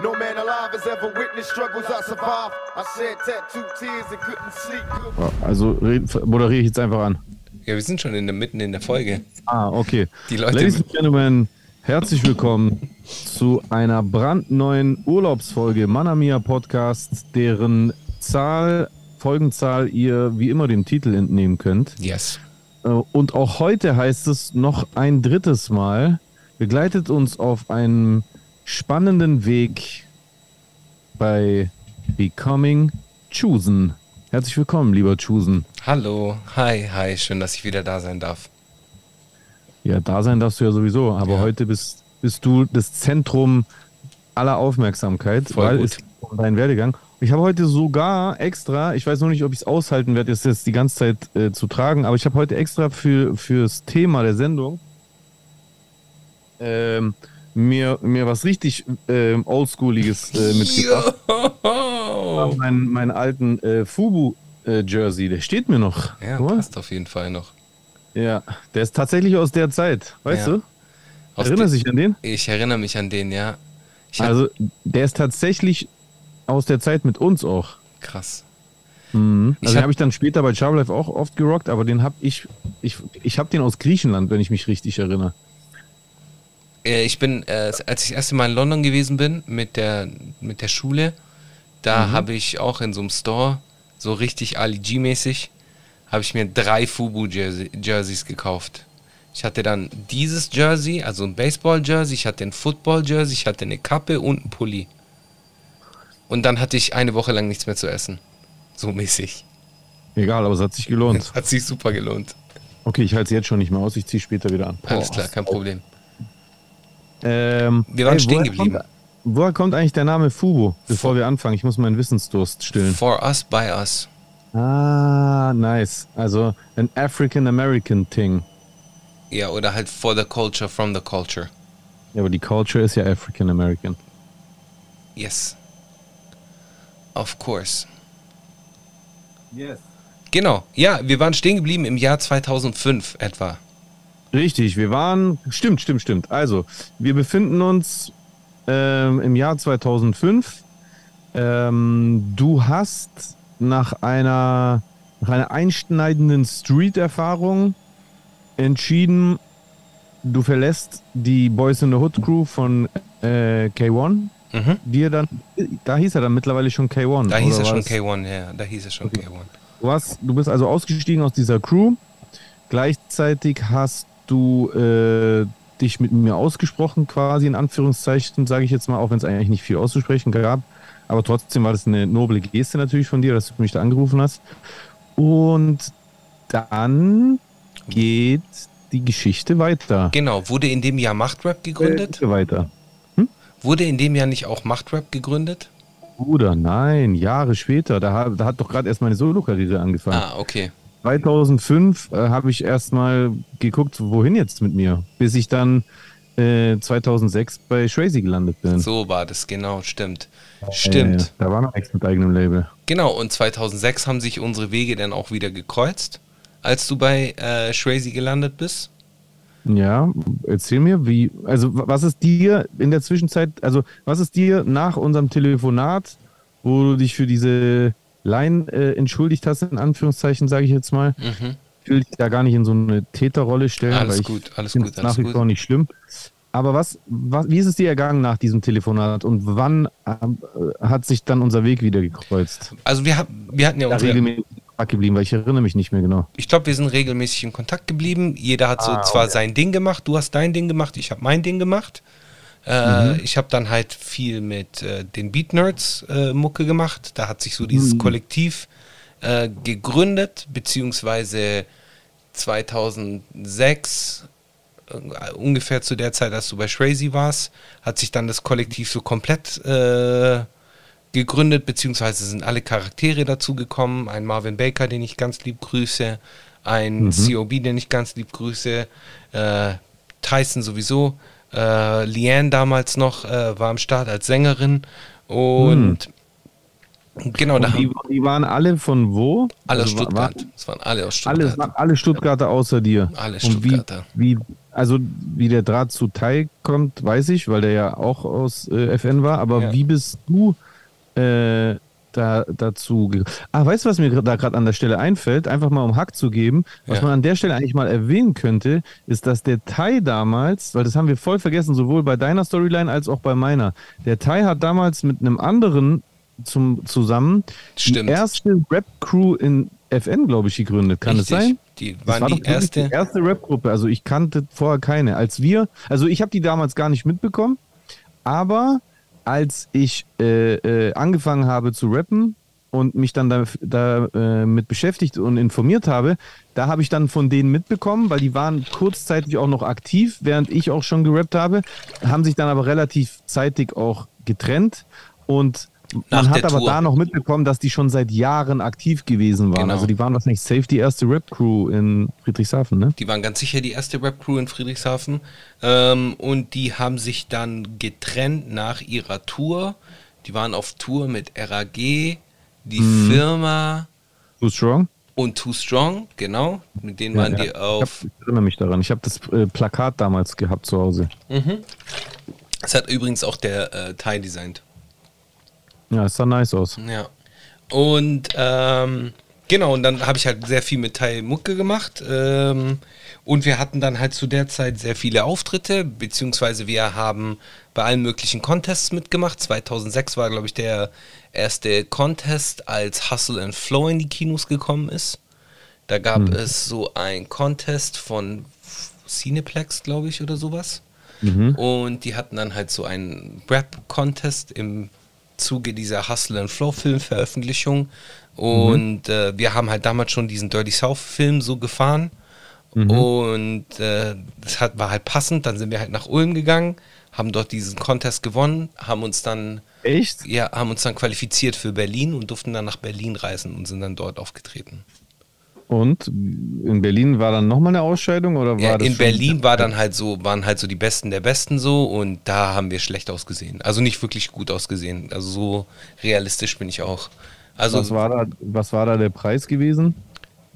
No man alive has ever witnessed struggles I survived. I shed tattooed tears and couldn't sleep. Also moderiere ich jetzt einfach an. Ja, wir sind schon in der, mitten in der Folge. Ah, okay. Die Leute- Ladies and Gentlemen, herzlich willkommen zu einer brandneuen Urlaubsfolge Manamia Podcast, deren Zahl, Folgenzahl ihr wie immer dem Titel entnehmen könnt. Yes. Äh, Und auch heute heißt es noch ein drittes Mal, begleitet uns auf einem spannenden Weg bei Becoming Chosen. Herzlich willkommen, lieber Chosen. Hallo. Hi, hi. Schön, dass ich wieder da sein darf. Ja, da sein darfst du ja sowieso, aber Ja. heute bist, bist du das Zentrum aller Aufmerksamkeit, Voll weil gut. es geht um deinen Werdegang. Ich habe heute sogar extra, ich weiß noch nicht, ob ich es aushalten werde, das jetzt die ganze Zeit äh, zu tragen, aber ich habe heute extra für fürs Thema der Sendung ähm, mir, mir was richtig ähm, Oldschooliges äh, mitgebracht. Yo! Meinen, alten äh, Fubu-Jersey, der steht mir noch. Ja, Guck passt auf jeden Fall noch. ja, der ist tatsächlich aus der Zeit, weißt Ja. du? Aus Erinnerst de- dich an den? Ich erinnere mich an den, ja. Also, der ist tatsächlich aus der Zeit mit uns auch. krass. Mhm. Also, den hab- habe ich dann später bei Charlife auch oft gerockt, aber den habe ich, ich, ich habe den aus Griechenland, wenn ich mich richtig erinnere. Äh, Ich bin, äh, als ich das erste Mal in London gewesen bin mit der, mit der Schule, da Mhm. habe ich auch in so einem Store, so richtig Ali G-mäßig, habe ich mir drei Fubu-Jerseys gekauft. Ich hatte dann dieses Jersey, also ein Baseball-Jersey, ich hatte ein Football-Jersey, ich hatte eine Kappe und einen Pulli. Und dann hatte ich eine Woche lang nichts mehr zu essen. So mäßig. Egal, aber es hat sich gelohnt. Hat sich super gelohnt. Okay, ich halte es jetzt schon nicht mehr aus, ich ziehe später wieder an. Alles Boah. klar, kein Problem. Ähm, Wir waren stehen woher geblieben. Kommt, woher kommt eigentlich der Name Fubu? Bevor wir anfangen, ich muss meinen Wissensdurst stillen. For us, by us. Ah, nice. Also ein African American Thing. Ja, oder halt for the culture, from the culture. Ja, aber die Culture ist ja African American. Yes. Of course. Yes. Genau, ja, wir waren stehen geblieben im Jahr 2005 etwa. Richtig, wir waren, stimmt, stimmt, stimmt. Also, wir befinden uns ähm, im Jahr 2005. Ähm, du hast nach einer, nach einer einschneidenden Street-Erfahrung entschieden, du verlässt die Boys in the Hood Crew von äh, K1. Mhm. Die er dann, da hieß er dann mittlerweile schon K1. Da hieß er schon was? K1, ja, da hieß er schon Okay. K1. Du, hast, du bist also ausgestiegen aus dieser Crew. Gleichzeitig hast du äh, dich mit mir ausgesprochen, quasi in Anführungszeichen, sage ich jetzt mal, auch wenn es eigentlich nicht viel auszusprechen gab. Aber trotzdem war das eine noble Geste natürlich von dir, dass du mich da angerufen hast. Und dann geht die Geschichte weiter. Genau, wurde in dem Jahr Machtrap gegründet? Äh, weiter. Wurde in dem Jahr nicht auch Machtrap gegründet? Bruder, nein, Jahre später. Da, da hat doch gerade erst meine Solo-Karriere angefangen. Ah, okay. 2005 äh, habe ich erstmal geguckt, wohin jetzt mit mir, bis ich dann äh, 2006 bei Shrazy gelandet bin. So war das, genau, stimmt. Stimmt. Äh, da war noch nichts mit eigenem Label. Genau, und 2006 haben sich unsere Wege dann auch wieder gekreuzt, als du bei äh, Shrazy gelandet bist. Ja, erzähl mir, wie, also wa- was ist dir in der Zwischenzeit, also was ist dir nach unserem Telefonat, wo du dich für diese Line äh, entschuldigt hast, in Anführungszeichen, sage ich jetzt mal, Mhm. ich will dich da gar nicht in so eine Täterrolle stellen, Alles weil ich gut, alles gut, alles nach wie gut. vor nicht schlimm. Aber was, was, wie ist es dir ergangen nach diesem Telefonat und wann äh, hat sich dann unser Weg wieder gekreuzt? Also wir, hab, wir hatten ja Da unsere, regelmäßig in Kontakt geblieben, weil ich erinnere mich nicht mehr genau. ich glaube, wir sind regelmäßig in Kontakt geblieben. Jeder hat so Ah, zwar okay. sein Ding gemacht, du hast dein Ding gemacht, ich habe mein Ding gemacht. Äh, Mhm. Ich habe dann halt viel mit äh, den Beat Nerds äh, Mucke gemacht. Da hat sich so dieses Mhm. Kollektiv äh, gegründet, beziehungsweise 2006 äh, ungefähr zu der Zeit, als du bei Shrazy warst, hat sich dann das Kollektiv so komplett gegründet, beziehungsweise sind alle Charaktere dazu gekommen. Ein Marvin Baker, den ich ganz lieb grüße, ein Mhm. COB, den ich ganz lieb grüße, Tyson sowieso, äh, Leanne damals noch äh, war am Start als Sängerin und Genau, da Und die, haben die waren alle von wo? alle aus Also Stuttgart. wa- Es waren alle aus Alle, Stuttgart. alle Stuttgarter außer dir. Alle Und wie, Stuttgarter. wie, also wie der Draht zu Tai kommt, weiß ich, weil der ja auch aus äh, FN war. Aber Ja. wie bist du äh, da dazu? Ah, weißt du, was mir da gerade an der Stelle einfällt? Einfach mal um Hack zu geben. Was Ja. man an der Stelle eigentlich mal erwähnen könnte, ist, dass der Tai damals, weil das haben wir voll vergessen, sowohl bei deiner Storyline als auch bei meiner. Der Tai hat damals mit einem anderen zum, zusammen Stimmt. die erste Rap-Crew in FN, glaube ich, gegründet. Kann es Richtig. sein? Die waren war die erste. die erste Rap-Gruppe. Also ich kannte vorher keine. Als wir, also ich habe die damals gar nicht mitbekommen, aber als ich äh, äh, angefangen habe zu rappen und mich dann da, da äh, beschäftigt und informiert habe, da habe ich dann von denen mitbekommen, weil die waren kurzzeitig auch noch aktiv, während ich auch schon gerappt habe, haben sich dann aber relativ zeitig auch getrennt und Nach man hat aber Tour. da noch mitbekommen, dass die schon seit Jahren aktiv gewesen waren. Genau. Also die waren wahrscheinlich safe die erste Rap-Crew in Friedrichshafen, ne? Die waren ganz sicher die erste Rap-Crew in Friedrichshafen. Ähm, und die haben sich dann getrennt nach ihrer Tour. Die waren auf Tour mit RAG, die Mhm. Firma Too Strong? und Too Strong, genau. Mit denen waren Ja, die ja. auf. Ich, hab, ich erinnere mich daran. Ich habe das äh, Plakat damals gehabt zu Hause. Das hat übrigens auch der äh, Thai designt. Ja, es sah nice aus. Ja. Und ähm, genau, und dann habe ich halt sehr viel mit Thai Mucke gemacht. Ähm, und wir hatten dann halt zu der Zeit sehr viele Auftritte, beziehungsweise wir haben bei allen möglichen Contests mitgemacht. 2006 war, glaube ich, der erste Contest, als Hustle and Flow in die Kinos gekommen ist. Da gab es so ein Contest von Cineplex, glaube ich, oder sowas. Und die hatten dann halt so einen Rap-Contest im Zuge dieser Hustle and Flow Filmveröffentlichung. Und äh, wir haben halt damals schon diesen Dirty South Film so gefahren. Und äh, das hat, war halt passend. Dann sind wir halt nach Ulm gegangen, haben dort diesen Contest gewonnen, haben uns dann Echt? ja, haben uns dann qualifiziert für Berlin und durften dann nach Berlin reisen und sind dann dort aufgetreten. Und in Berlin war dann nochmal eine Ausscheidung oder war Ja, das in Berlin war dann halt so, waren halt so die Besten der Besten so und da haben wir schlecht ausgesehen. Also nicht wirklich gut ausgesehen. Also so realistisch bin ich auch. Also Was war, da, was war da der Preis gewesen?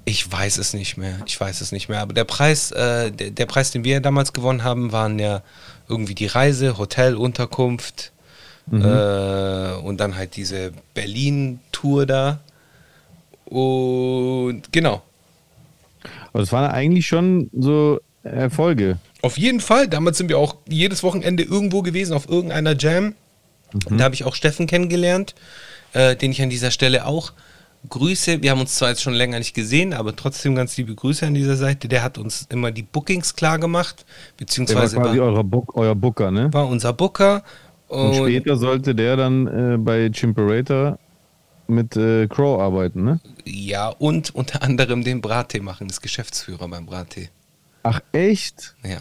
ich weiß es nicht mehr. Ich weiß es nicht mehr. Aber der Preis, äh, der, der Preis, den wir damals gewonnen haben, waren ja irgendwie die Reise, Hotel, Unterkunft äh, und dann halt diese Berlin-Tour da. Und genau. Aber das waren eigentlich schon so Erfolge. Auf jeden Fall. Damals sind wir auch jedes Wochenende irgendwo gewesen, auf irgendeiner Jam. Da habe ich auch Steffen kennengelernt, äh, den ich an dieser Stelle auch grüße. Wir haben uns zwar jetzt schon länger nicht gesehen, aber trotzdem ganz liebe Grüße an dieser Seite. Der hat uns immer die Bookings klar gemacht, Der war beziehungsweise quasi war, euer, Book, euer Booker, ne? war unser Booker. Und Und, später sollte der dann äh, bei Chimperator mit äh, Crow arbeiten, ne? ja, und unter anderem den Brattee machen, ist Geschäftsführer beim Brattee. Ach, echt? Ja,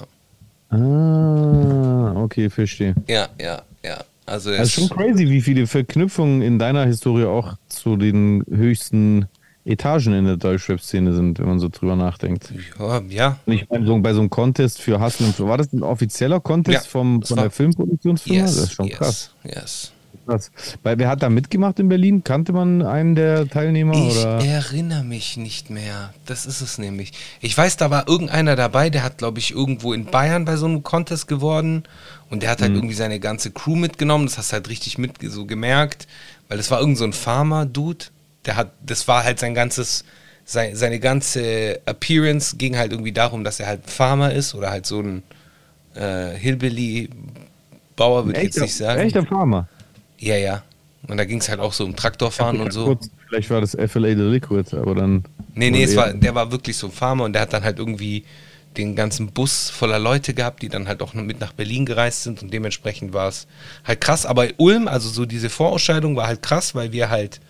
Ah, okay, verstehe. ja, ja, ja. Also, Das ist schon crazy, wie viele Verknüpfungen in deiner Historie auch zu den höchsten Etagen in der Deutschrap-Szene sind, wenn man so drüber nachdenkt. ja, ja, Und ich meine, so bei so einem Contest für and Flow, war das ein offizieller Contest Ja, vom, das von der Filmproduktionsfirma? yes, das ist schon yes, krass. yes. Krass. Weil, wer hat da mitgemacht in Berlin? Kannte man einen der Teilnehmer? Ich oder? erinnere mich nicht mehr. Das ist es nämlich. Ich weiß, da war irgendeiner dabei, der hat, glaube ich, irgendwo in Bayern bei so einem Contest geworden. Und der hat Mhm. halt irgendwie seine ganze Crew mitgenommen. Das hast du halt richtig mit so gemerkt. Weil das war irgend so ein Farmer-Dude. Der hat, das war halt sein ganzes, sein, seine ganze Appearance ging halt irgendwie darum, dass er halt Farmer ist oder halt so ein äh, Hillbilly-Bauer, würde ich jetzt nicht sagen. echter Farmer. Ja, ja. Und da ging es halt auch so um Traktorfahren und so. Kurz, vielleicht war das FLA The Liquid, aber dann. Nee, nee, es war, der war wirklich so ein Farmer und der hat dann halt irgendwie den ganzen Bus voller Leute gehabt, die dann halt auch noch mit nach Berlin gereist sind und dementsprechend war es halt krass. Aber Ulm, also so diese Vorausscheidung war halt krass, weil wir halt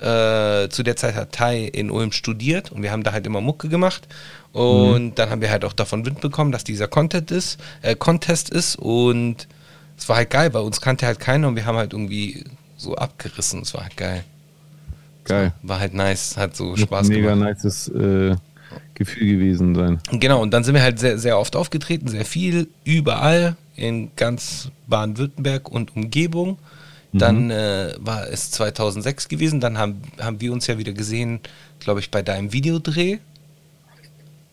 äh, zu der Zeit hat Tai in Ulm studiert und wir haben da halt immer Mucke gemacht und dann haben wir halt auch davon Wind bekommen, dass dieser Contest ist, äh, Contest ist und es war halt geil, weil uns kannte halt keiner und wir haben halt irgendwie so abgerissen. Es war halt geil. Geil. War halt nice, hat so Spaß mega gemacht. nices äh, Gefühl gewesen sein. Genau, und dann sind wir halt sehr, sehr oft aufgetreten, sehr viel, überall in ganz Baden-Württemberg und Umgebung. Dann äh, war es 2006 gewesen. Dann haben, haben wir uns ja wieder gesehen, glaube ich, bei deinem Videodreh.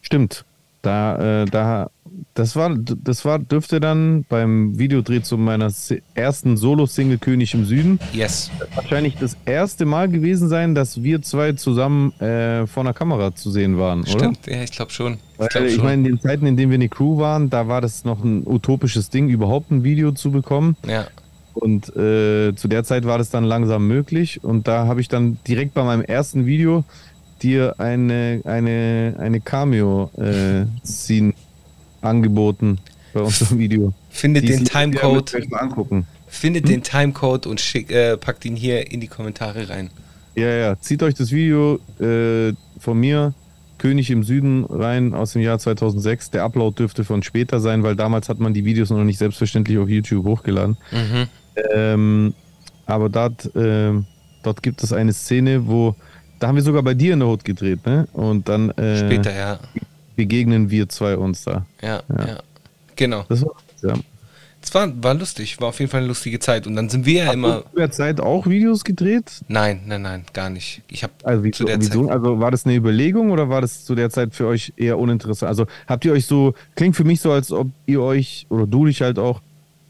Stimmt. Da, äh, da, das war, das war, dürfte dann beim Videodreh zu meiner ersten Solo-Single König im Süden Yes. wahrscheinlich das erste Mal gewesen sein, dass wir zwei zusammen äh, vor einer Kamera zu sehen waren, oder? Stimmt, ja, ich glaube schon. Weil, Ich glaube ich meine, in den Zeiten, in denen wir eine Crew waren, da war das noch ein utopisches Ding, überhaupt ein Video zu bekommen. ja. Und äh, zu der Zeit war das dann langsam möglich. Und da habe ich dann direkt bei meinem ersten Video dir eine, eine, eine Cameo-Scene angeboten bei unserem Video. Findet Die den Timecode, angucken. findet Hm? den Timecode und schick, äh, packt ihn hier in die Kommentare rein. Ja, ja. Zieht euch das Video äh, von mir, König im Süden, rein aus dem Jahr 2006. Der Upload dürfte von später sein, weil damals hat man die Videos noch nicht selbstverständlich auf YouTube hochgeladen. Mhm. Ähm, aber dort, ähm, dort gibt es eine Szene, wo, da haben wir sogar bei dir in der Hut gedreht, ne? Und dann äh, Später, ja. Begegnen wir zwei uns da. Ja, Ja. ja. Genau. Das war, ja. Es war, war lustig, war auf jeden Fall eine lustige Zeit. Und dann sind wir ja immer. Hast du zu der Zeit auch Videos gedreht? Nein, nein, nein, gar nicht. Ich habe Also, wie, zu der wieso? Zeit. also war das eine Überlegung oder war das zu der Zeit für euch eher uninteressant? Also habt ihr euch so, klingt für mich so, als ob ihr euch oder du dich halt auch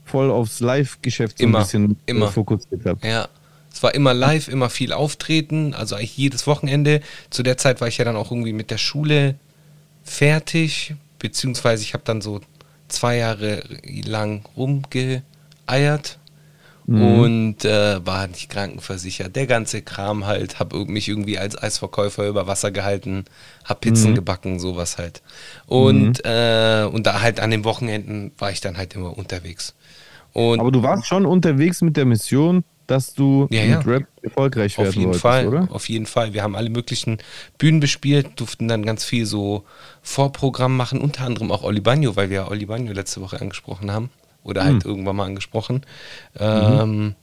voll aufs Live-Geschäft so Immer, ein bisschen äh, immer. fokussiert habt. Ja. Es war immer live, immer viel auftreten, also eigentlich jedes Wochenende. Zu der Zeit war ich ja dann auch irgendwie mit der Schule fertig, beziehungsweise ich habe dann so zwei Jahre lang rumgeeiert und äh, war nicht krankenversichert. Der ganze Kram halt, habe mich irgendwie als Eisverkäufer über Wasser gehalten, habe Pizzen gebacken, sowas halt. Und, äh, und da halt an den Wochenenden war ich dann halt immer unterwegs. Und Aber du warst schon unterwegs mit der Mission, dass du Ja, mit ja. Rap erfolgreich werden Auf jeden wolltest, Fall, oder? auf jeden Fall. Wir haben alle möglichen Bühnen bespielt, durften dann ganz viel so Vorprogramm machen, unter anderem auch Oli Bagno, weil wir ja Oli Bagno letzte Woche angesprochen haben oder halt irgendwann mal angesprochen. Ähm,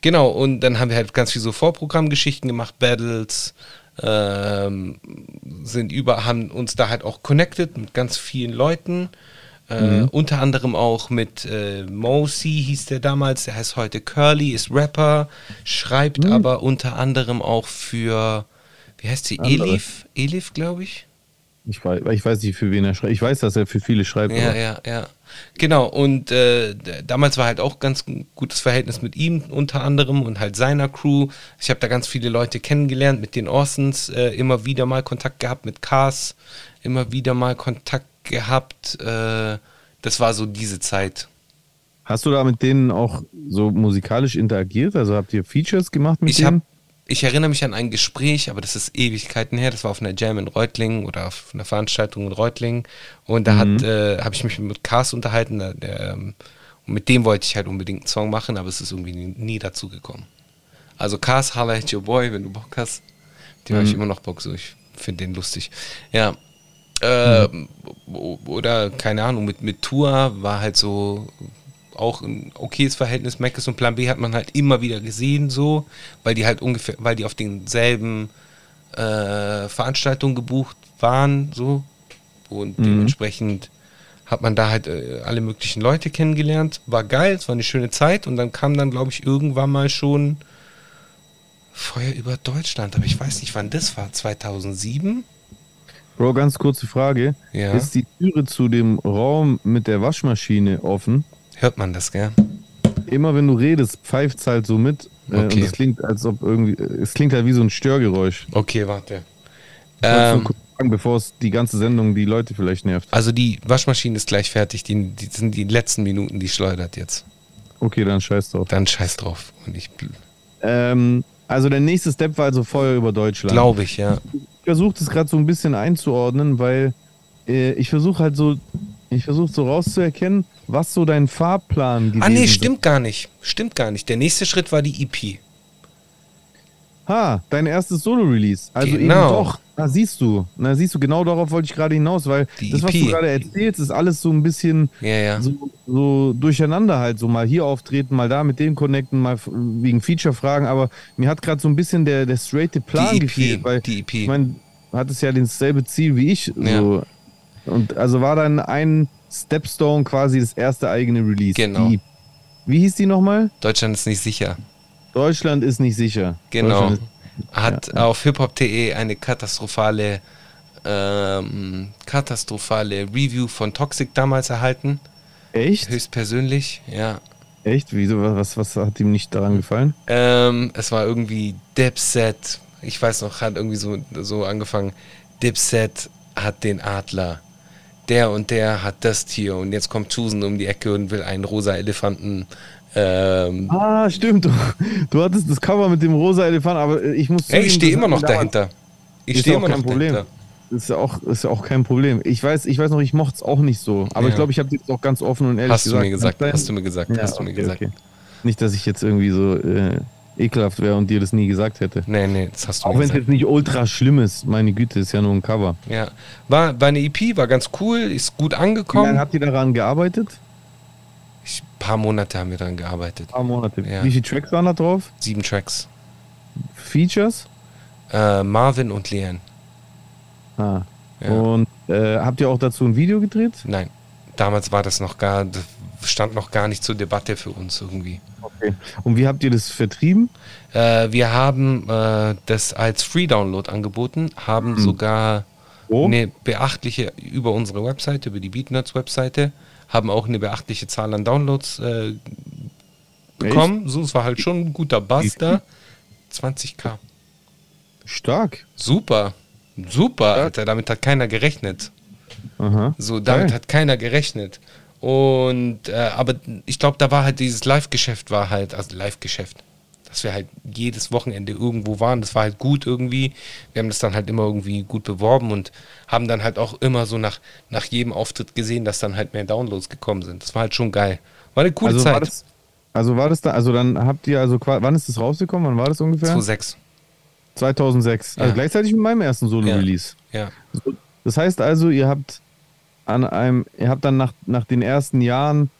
genau, und dann haben wir halt ganz viel so Vorprogrammgeschichten gemacht, Battles, ähm, sind über, haben uns da halt auch connected mit ganz vielen Leuten. Äh, Unter anderem auch mit äh, Mosi hieß der damals, der heißt heute Curly, ist Rapper, schreibt aber unter anderem auch für, wie heißt sie, Andere. Elif? Elif, glaube ich. Ich weiß, ich weiß nicht, für wen er schreibt. Ich weiß, dass er für viele schreibt. Ja, ja, ja. Genau, und äh, damals war halt auch ganz gutes Verhältnis mit ihm unter anderem und halt seiner Crew. Ich habe da ganz viele Leute kennengelernt, mit den Orsons äh, immer wieder mal Kontakt gehabt, mit Cars immer wieder mal Kontakt gehabt. Äh, das war so diese Zeit. Hast du da mit denen auch so musikalisch interagiert? Also habt ihr Features gemacht mit Ich denen? ich erinnere mich an ein Gespräch, aber das ist Ewigkeiten her. Das war auf einer Jam in Reutlingen oder auf einer Veranstaltung in Reutlingen. Und da hat, äh, habe ich mich mit Cars unterhalten. Der, der, ähm, und mit dem wollte ich halt unbedingt einen Song machen, aber es ist irgendwie nie, nie dazu gekommen. Also Cars, Holla at Your Boy, wenn du Bock hast. Den habe ich immer noch Bock, so ich finde den lustig. Ja. O- Oder, keine Ahnung, mit, mit Tour war halt so auch ein okayes Verhältnis. Mac und Plan B hat man halt immer wieder gesehen, so, weil die halt ungefähr, weil die auf denselben äh, Veranstaltungen gebucht waren, so. Und dementsprechend hat man da halt äh, alle möglichen Leute kennengelernt. War geil, es war eine schöne Zeit und dann kam dann, glaube ich, irgendwann mal schon Feuer über Deutschland, aber ich weiß nicht, wann das war. 2007? Bro, ganz kurze Frage. Ja. Ist die Türe zu dem Raum mit der Waschmaschine offen? Hört man das, gell? Immer wenn du redest, pfeift es halt so mit. Äh, Okay. Und es klingt, als ob irgendwie. Es klingt halt wie so ein Störgeräusch. Okay, warte. Ähm, kurz sagen, bevor es die ganze Sendung die Leute vielleicht nervt. also die Waschmaschine ist gleich fertig. Die, die sind die letzten Minuten, die schleudert jetzt. Okay, dann scheiß drauf. Dann scheiß drauf. Und ich Ähm, also der nächste Step war also Feuer über Deutschland. glaube ich, ja. Ich versuche das gerade so ein bisschen einzuordnen, weil äh, ich versuche halt so, ich versuche so rauszuerkennen, was so dein Fahrplan gewesen Ah, nee, stimmt gar nicht. Stimmt gar nicht. Der nächste Schritt war die EP. Ha, dein erstes Solo-Release. Also eben Genau. doch. Na siehst du, na siehst du, genau darauf wollte ich gerade hinaus, weil Die das, was EP. du gerade erzählst, ist alles so ein bisschen Ja, ja. so, so durcheinander halt, so mal hier auftreten, mal da mit dem connecten, mal wegen Feature-Fragen, aber mir hat gerade so ein bisschen der, der straighte Plan Die EP, gefehlt, weil die EP. ich meine, du hattest ja dasselbe Ziel wie ich, Ja. so. Und also war dann ein Stepstone quasi das erste eigene Release. Genau. Die, wie hieß die nochmal? Deutschland ist nicht sicher. Deutschland ist nicht sicher. Genau. Deutschland Hat auf hiphop.de eine katastrophale, ähm, katastrophale Review von Toxic damals erhalten. Echt? Höchstpersönlich, ja. Echt? Wieso? Was, was hat ihm nicht daran gefallen? Ähm, es war irgendwie Dipset. Ich weiß noch, hat irgendwie so, so angefangen. Dipset hat den Adler. Der und der hat das Tier. Und jetzt kommt Tusen um die Ecke und will einen rosa Elefanten. Ähm, Ah, stimmt. Du, du hattest das Cover mit dem rosa Elefant, aber ich muss ey, ich stehe immer noch dahinter. Ich stehe immer noch Problem. dahinter. Ist ja auch, ist ja auch kein Problem. Ich weiß, ich weiß noch, ich mochte es auch nicht so. Aber Ja. ich glaube, ich habe jetzt auch ganz offen und ehrlich Hast du gesagt. mir gesagt, hast du mir gesagt, Ja, hast du mir okay, gesagt. okay. Nicht, dass ich jetzt irgendwie so äh, ekelhaft wäre und dir das nie gesagt hätte. Nee, nee, das hast du Auch wenn es jetzt nicht ultra schlimm ist. Meine Güte, ist ja nur ein Cover. Ja. War, war eine EP, war ganz cool, ist gut Wie lange angekommen. habt ihr daran gearbeitet? Ich, paar Monate haben wir daran gearbeitet. Ein paar Monate. Ja. Wie viele Tracks waren da drauf? Sieben Tracks. Features? Äh, Marvin und Leon. Ah. Ja. Und äh, habt ihr auch dazu ein Video gedreht? Nein, damals war das noch gar, stand noch gar nicht zur Debatte für uns irgendwie. Okay. Und wie habt ihr das vertrieben? Äh, wir haben äh, das als Free-Download angeboten, haben sogar Wo? eine beachtliche über unsere Webseite, über die Beatnuts-Webseite, haben auch eine beachtliche Zahl an Downloads äh, bekommen. So, es war halt schon ein guter Buzz da. 20k. Stark. Super. Super, Alter. Damit hat keiner gerechnet. Aha. So, damit Geil. hat keiner gerechnet. Und, äh, aber ich glaube, da war halt dieses Live-Geschäft war halt, also Live-Geschäft, dass wir halt jedes Wochenende irgendwo waren. Das war halt gut irgendwie. Wir haben das dann halt immer irgendwie gut beworben und haben dann halt auch immer so nach, nach jedem Auftritt gesehen, dass dann halt mehr Downloads gekommen sind. Das war halt schon geil. War eine coole Also Zeit. war das, also war das da, also dann habt ihr, also wann ist das rausgekommen? Wann war das ungefähr? 2,6. 2006. Also Ja. gleichzeitig mit meinem ersten Solo-Release. Ja. Das heißt also, ihr habt an einem, ihr habt dann nach, nach den ersten Jahren,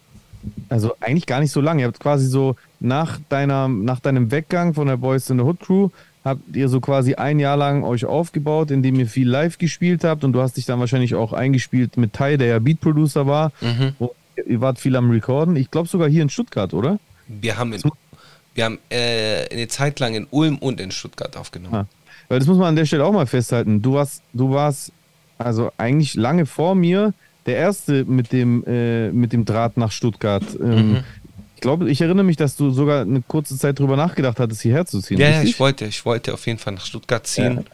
also eigentlich gar nicht so lange, ihr habt quasi so nach deiner, nach deinem Weggang von der Boys in the Hood Crew, habt ihr so quasi ein Jahr lang euch aufgebaut, indem ihr viel live gespielt habt und du hast dich dann wahrscheinlich auch eingespielt mit Tai, der ja Beat Producer war. Mhm. Und ihr wart viel am Recorden. Ich glaube sogar hier in Stuttgart, oder? Wir haben, in, wir haben äh, eine Zeit lang in Ulm und in Stuttgart aufgenommen. Ah. Weil das muss man an der Stelle auch mal festhalten. Du warst, du warst also eigentlich lange vor mir der Erste mit dem, äh, mit dem Draht nach Stuttgart. Ähm, Mhm. Ich glaube, ich erinnere mich, dass du sogar eine kurze Zeit drüber nachgedacht hattest, hierher zu ziehen. Ja, ja, ich wollte, ich wollte auf jeden Fall nach Stuttgart ziehen.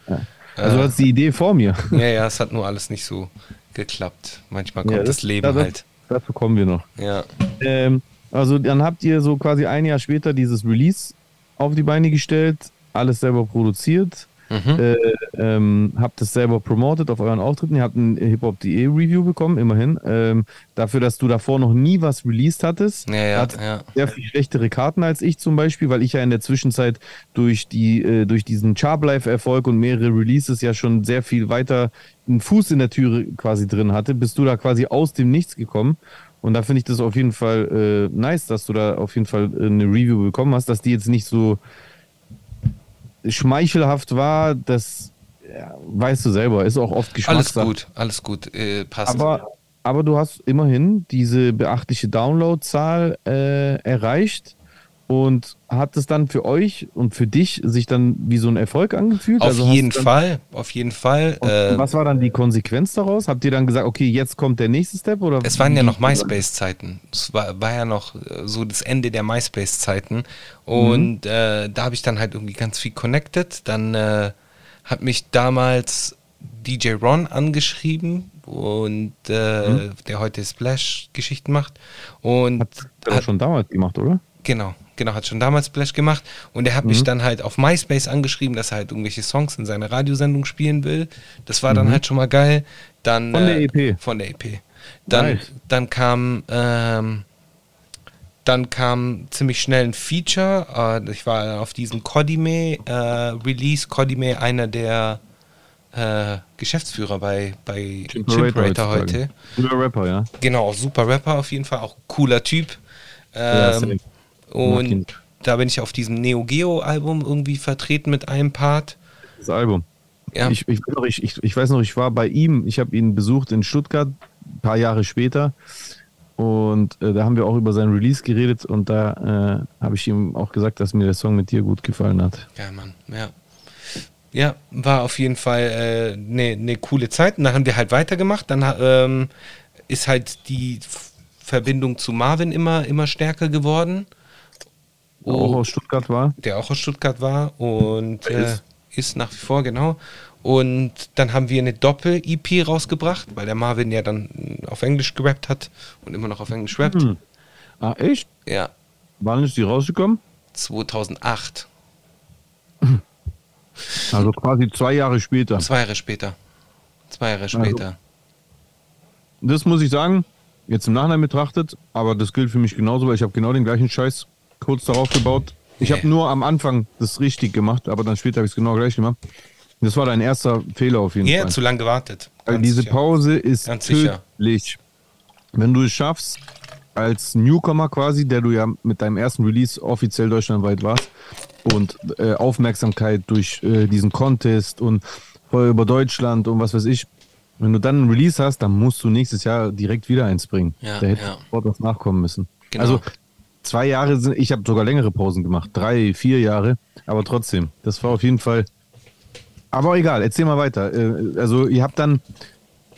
Also du Äh, hast die Idee vor mir. Ja, ja, es hat nur alles nicht so geklappt. Manchmal kommt Ja, das, Leben da- das- halt. Dazu kommen wir noch. Ja. Ähm, also dann habt ihr so quasi ein Jahr später dieses Release auf die Beine gestellt, alles selber produziert, Mhm. äh, ähm, habt es selber promotet auf euren Auftritten. Ihr habt ein Hip-Hop.de Review bekommen, immerhin. Ähm, dafür, dass du davor noch nie was released hattest. Ja, ja, Hat ja. sehr viel schlechtere Karten als ich zum Beispiel, weil ich ja in der Zwischenzeit durch, die, äh, durch diesen Charblife-Erfolg und mehrere Releases ja schon sehr viel weiter einen Fuß in der Türe quasi drin hatte, bist du da quasi aus dem Nichts gekommen. Und da finde ich das auf jeden Fall äh, nice, dass du da auf jeden Fall äh, eine Review bekommen hast, dass die jetzt nicht so schmeichelhaft war, das ja, weißt du selber, ist auch oft Alles Geschmackssache. gut, alles gut. Äh, passt. Aber, aber du hast immerhin diese beachtliche Downloadzahl äh, erreicht und hat es dann für euch und für dich sich dann wie so ein Erfolg angefühlt? auf Also jeden Fall, auf jeden Fall. Äh, was war dann die Konsequenz daraus? Habt ihr dann gesagt, okay, jetzt kommt der nächste Step? Oder es waren ja noch MySpace-Zeiten. Es war, war ja noch äh, so das Ende der MySpace-Zeiten. Und äh, da habe ich dann halt irgendwie ganz viel connected. Dann äh, hat mich damals DJ Ron angeschrieben und äh, der heute Splash-Geschichten macht. Und Hat er doch schon damals gemacht, oder? Genau, genau, hat schon damals Splash gemacht und er hat mich dann halt auf MySpace angeschrieben, dass er halt irgendwelche Songs in seiner Radiosendung spielen will. Das war dann halt schon mal geil. Dann, Von der äh, EP? Von der EP. Dann, Nice. dann kam ähm, dann kam ziemlich schnell ein Feature. Äh, ich war auf diesem Kodime äh, Release. Kodime, einer der äh, Geschäftsführer bei, bei Chimperator heute. Cooler Rapper, ja. Genau, super Rapper auf jeden Fall, auch cooler Typ. Ja, Ähm, safe. Und da bin ich auf diesem Neo Geo Album irgendwie vertreten mit einem Part. Das Album. Ja, Ich, ich, weiß noch, ich, ich, weiß noch, ich war bei ihm, ich habe ihn besucht in Stuttgart, ein paar Jahre später. Und äh, da haben wir auch über seinen Release geredet und da äh, habe ich ihm auch gesagt, dass mir der Song mit dir gut gefallen hat. Ja, Mann, ja. Ja, war auf jeden Fall eine äh, ne, ne coole Zeit. Und dann haben wir halt weitergemacht. Dann ähm, ist halt die Verbindung zu Marvin immer, immer stärker geworden. Der auch aus Stuttgart war. Der auch aus Stuttgart war und äh, ist. ist nach wie vor, genau. Und dann haben wir eine Doppel-EP rausgebracht, weil der Marvin ja dann auf Englisch gerappt hat und immer noch auf Englisch rappt. Hm. Ah, echt? Ja. Wann ist die rausgekommen? 2008. Also quasi zwei Jahre später. Zwei Jahre später. Zwei Jahre später. Also, das muss ich sagen, jetzt im Nachhinein betrachtet, aber das gilt für mich genauso, weil ich habe genau den gleichen Scheiß kurz darauf gebaut. Ich yeah. habe nur am Anfang das richtig gemacht, aber dann später habe ich es genau gleich gemacht. Das war dein erster Fehler auf jeden yeah, Fall. Ja, zu lange gewartet. Weil diese sicher. Pause ist Ganz tödlich. Sicher. Wenn du es schaffst, als Newcomer quasi, der du ja mit deinem ersten Release offiziell deutschlandweit warst und äh, Aufmerksamkeit durch äh, diesen Contest und Feuer über Deutschland und was weiß ich, wenn du dann ein Release hast, dann musst du nächstes Jahr direkt wieder eins bringen. Ja, da hätte ja. sofort was nachkommen müssen. Genau. Also zwei Jahre sind, ich habe sogar längere Pausen gemacht, drei, vier Jahre, aber trotzdem, das war auf jeden Fall aber egal, erzähl mal weiter. Äh, also ihr habt dann,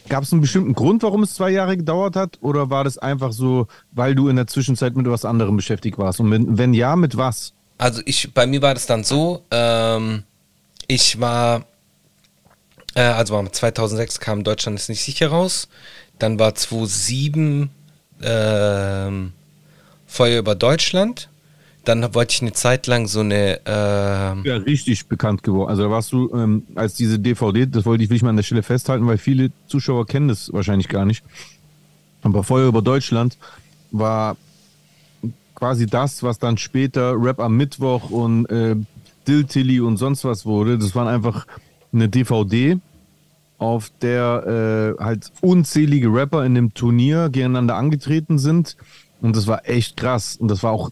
gab es einen bestimmten Grund, warum es zwei Jahre gedauert hat? Oder war das einfach so, weil du in der Zwischenzeit mit was anderem beschäftigt warst? Und wenn, wenn ja, mit was? Also ich, bei mir war das dann so, ähm, ich war, äh, also 2006 kam Deutschland ist nicht sicher raus. Dann war 2007 ähm, Feuer über Deutschland dann wollte ich eine Zeit lang so eine. Äh ja, richtig bekannt geworden. Also da warst du, ähm, als diese DVD, das wollte ich, will ich mal an der Stelle festhalten, weil viele Zuschauer kennen das wahrscheinlich gar nicht. Aber Feuer über Deutschland war quasi das, was dann später Rap am Mittwoch und äh, Dill Tilly und sonst was wurde. Das waren einfach eine DVD, auf der äh, halt unzählige Rapper in dem Turnier gegeneinander angetreten sind. Und das war echt krass. Und das war auch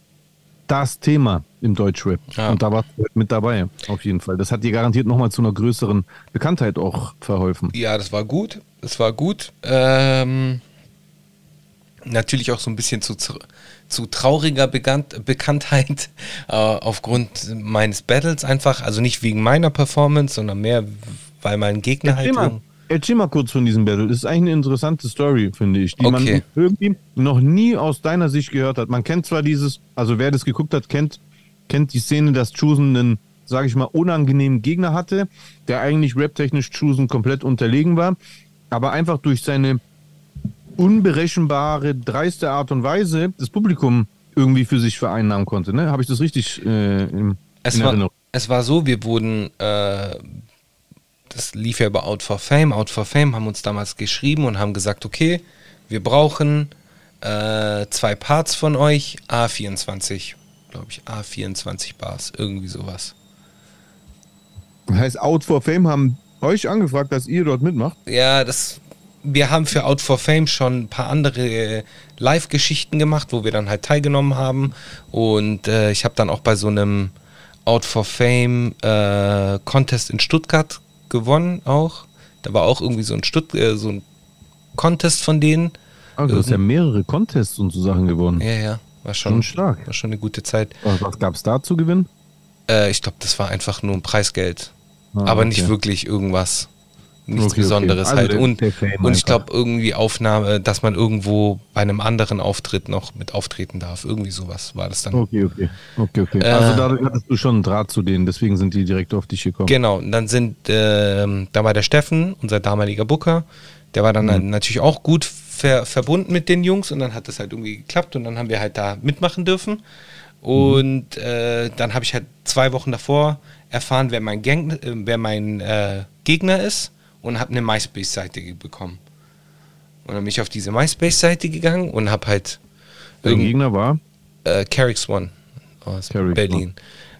das Thema im Deutschrap. Ja. Und da warst du mit dabei, auf jeden Fall. Das hat dir garantiert nochmal zu einer größeren Bekanntheit auch verholfen. Ja, das war gut. Das war gut. Ähm, natürlich auch so ein bisschen zu, zu trauriger Bekannt, Bekanntheit äh, aufgrund meines Battles einfach. Also nicht wegen meiner Performance, sondern mehr, weil mein Gegner ja, halt. Erzähl mal kurz von diesem Battle. Das ist eigentlich eine interessante Story, finde ich, die okay. man irgendwie noch nie aus deiner Sicht gehört hat. Man kennt zwar dieses, also wer das geguckt hat, kennt, kennt die Szene, dass Chusen einen, sage ich mal, unangenehmen Gegner hatte, der eigentlich raptechnisch Chusen komplett unterlegen war, aber einfach durch seine unberechenbare, dreiste Art und Weise das Publikum irgendwie für sich vereinnahmen konnte. Ne? Habe ich das richtig äh, im, es war, Es war so, wir wurden äh, das lief ja über Out for Fame. Out for Fame haben uns damals geschrieben und haben gesagt, okay, wir brauchen äh, zwei Parts von euch, A24, glaube ich, A24 Bars, irgendwie sowas. Das heißt, Out for Fame haben euch angefragt, dass ihr dort mitmacht? Ja, das, wir haben für Out for Fame schon ein paar andere äh, Live-Geschichten gemacht, wo wir dann halt teilgenommen haben. Und äh, ich habe dann auch bei so einem Out for Fame äh, Contest in Stuttgart gewonnen auch. Da war auch irgendwie so ein, Stutt äh, so ein Contest von denen. Also du hast ja mehrere Contests und so Sachen gewonnen. Ja, ja. War schon, schon stark. War schon eine gute Zeit. Was, was gab es da zu gewinnen? Äh, ich glaube, das war einfach nur ein Preisgeld. Ah, aber okay. nicht wirklich irgendwas nichts okay, Besonderes okay. Also halt. Und, und ich glaube, irgendwie Aufnahme, dass man irgendwo bei einem anderen Auftritt noch mit auftreten darf. Irgendwie sowas war das dann. Okay, okay. Okay, okay. Äh, also da hattest du schon einen Draht zu denen, deswegen sind die direkt auf dich gekommen. Genau, und dann sind, äh, da war der Steffen, unser damaliger Booker, der war dann mhm. natürlich auch gut ver verbunden mit den Jungs und dann hat das halt irgendwie geklappt und dann haben wir halt da mitmachen dürfen. Und mhm. äh, dann habe ich halt zwei Wochen davor erfahren, wer mein, Gang, äh, wer mein äh, Gegner ist und habe eine MySpace-Seite bekommen. Und dann bin ich auf diese MySpace-Seite gegangen und habe halt. Der Gegner war? Äh, Carrix One aus Carrick Berlin. One.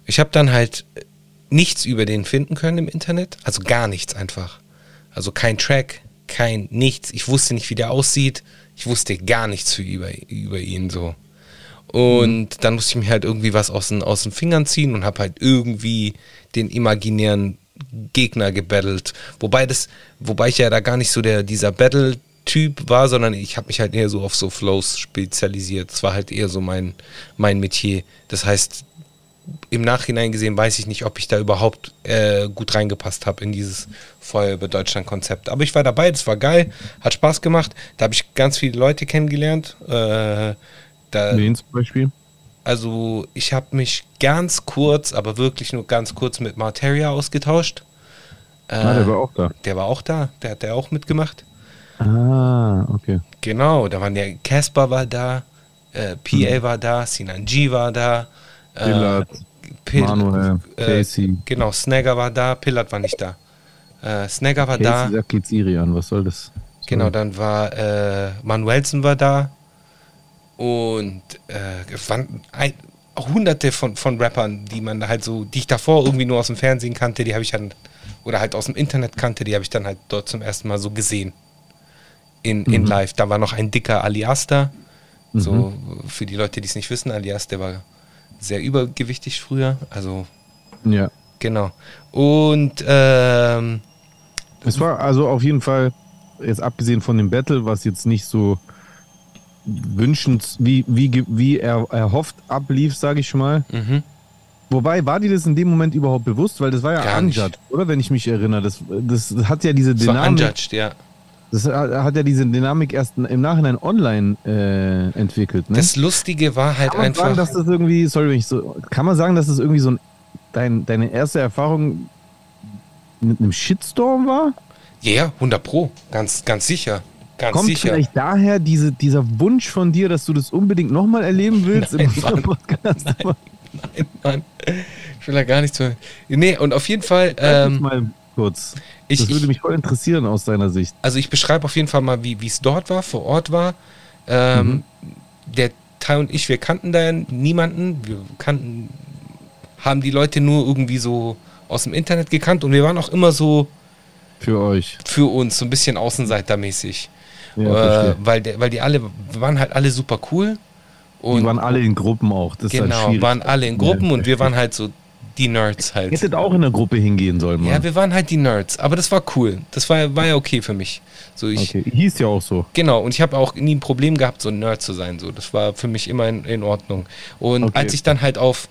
Ich habe dann halt nichts über den finden können im Internet. Also gar nichts einfach. Also kein Track, kein nichts. Ich wusste nicht, wie der aussieht. Ich wusste gar nichts über, über ihn so. Und mhm. dann musste ich mir halt irgendwie was aus den, aus den Fingern ziehen und habe halt irgendwie den imaginären Gegner gebattelt. Wobei das, wobei ich ja da gar nicht so der, dieser Battle Typ war, sondern ich habe mich halt eher so auf so Flows spezialisiert. Das war halt eher so mein, mein Metier. Das heißt, im Nachhinein gesehen weiß ich nicht, ob ich da überhaupt äh, gut reingepasst habe in dieses Feuer über Deutschland-Konzept. Aber ich war dabei, das war geil, hat Spaß gemacht. Da habe ich ganz viele Leute kennengelernt. Äh, da, Wen zum Beispiel? Also ich habe mich ganz kurz, aber wirklich nur ganz kurz mit Marteria ausgetauscht. Äh, ah, der war auch da. der war auch da, der hat der auch mitgemacht. Ah, okay. Genau, da waren ja Casper war da, äh, PA Mhm. war da, Sinan G war da, äh, Pillard, Pil- Manuel, äh, Casey. Genau, Snagger war da, Pillard war nicht da. Äh, Snagger war da, Casey sagt jetzt Iri an, was soll das? genau, dann war äh, Manuelsen war da und äh, es waren ein, hunderte von, von Rappern, die man da halt so, die ich davor irgendwie nur aus dem Fernsehen kannte, die habe ich dann, oder halt aus dem Internet kannte, die habe ich dann halt dort zum ersten Mal so gesehen. In, in Mhm. live. Da war noch ein dicker Alias da. So, für die Leute, die es nicht wissen, Alias, der war sehr übergewichtig früher. Also, Ja. genau. Und ähm, Es war also auf jeden Fall, jetzt abgesehen von dem Battle, was jetzt nicht so wünschend, wie, wie, wie er erhofft ablief, sage ich mal. mhm. Wobei, war dir das in dem Moment überhaupt bewusst? Weil das war ja Gar unjudged, oder? Wenn ich mich erinnere. Das, das hat ja diese Dynamik. unjudged, ja. Das hat ja diese Dynamik erst im Nachhinein online äh, entwickelt. Ne? Das Lustige war halt kann man einfach. sagen, dass das irgendwie, sorry, wenn ich so, kann man sagen, dass das irgendwie so ein, dein, deine erste Erfahrung mit einem Shitstorm war? Ja, ja, 100 Pro. Ganz, ganz sicher. Ganz Kommt sicher. vielleicht daher diese, dieser Wunsch von dir, dass du das unbedingt nochmal erleben willst Nein, im Mann. Podcast? Nein, Mann. Ich will da gar nichts mehr. Nee, und auf jeden Fall, Ähm, mal kurz. ich, Das würde ich, mich voll interessieren aus deiner Sicht. also ich beschreibe auf jeden Fall mal, wie es dort war, vor Ort war. Ähm, Mhm. Der Tai und ich, wir kannten da niemanden. Wir kannten, haben die Leute nur irgendwie so aus dem Internet gekannt und wir waren auch immer so Für euch. für uns, so ein bisschen außenseitermäßig. Ja, äh, weil, weil die alle, waren halt alle super cool. Und Die waren alle in Gruppen auch. Das halt genau, schwierig. waren alle in Gruppen und wir waren halt so die Nerds Ihr halt. hättet auch in der Gruppe hingehen sollen, Mann. Ja, wir waren halt die Nerds, aber das war cool. Das war, war ja okay für mich. So ich, okay. Hieß ja auch so. Genau, und ich habe auch nie ein Problem gehabt, so ein Nerd zu sein. So. Das war für mich immer in, in Ordnung. Und Okay. als ich dann halt auf,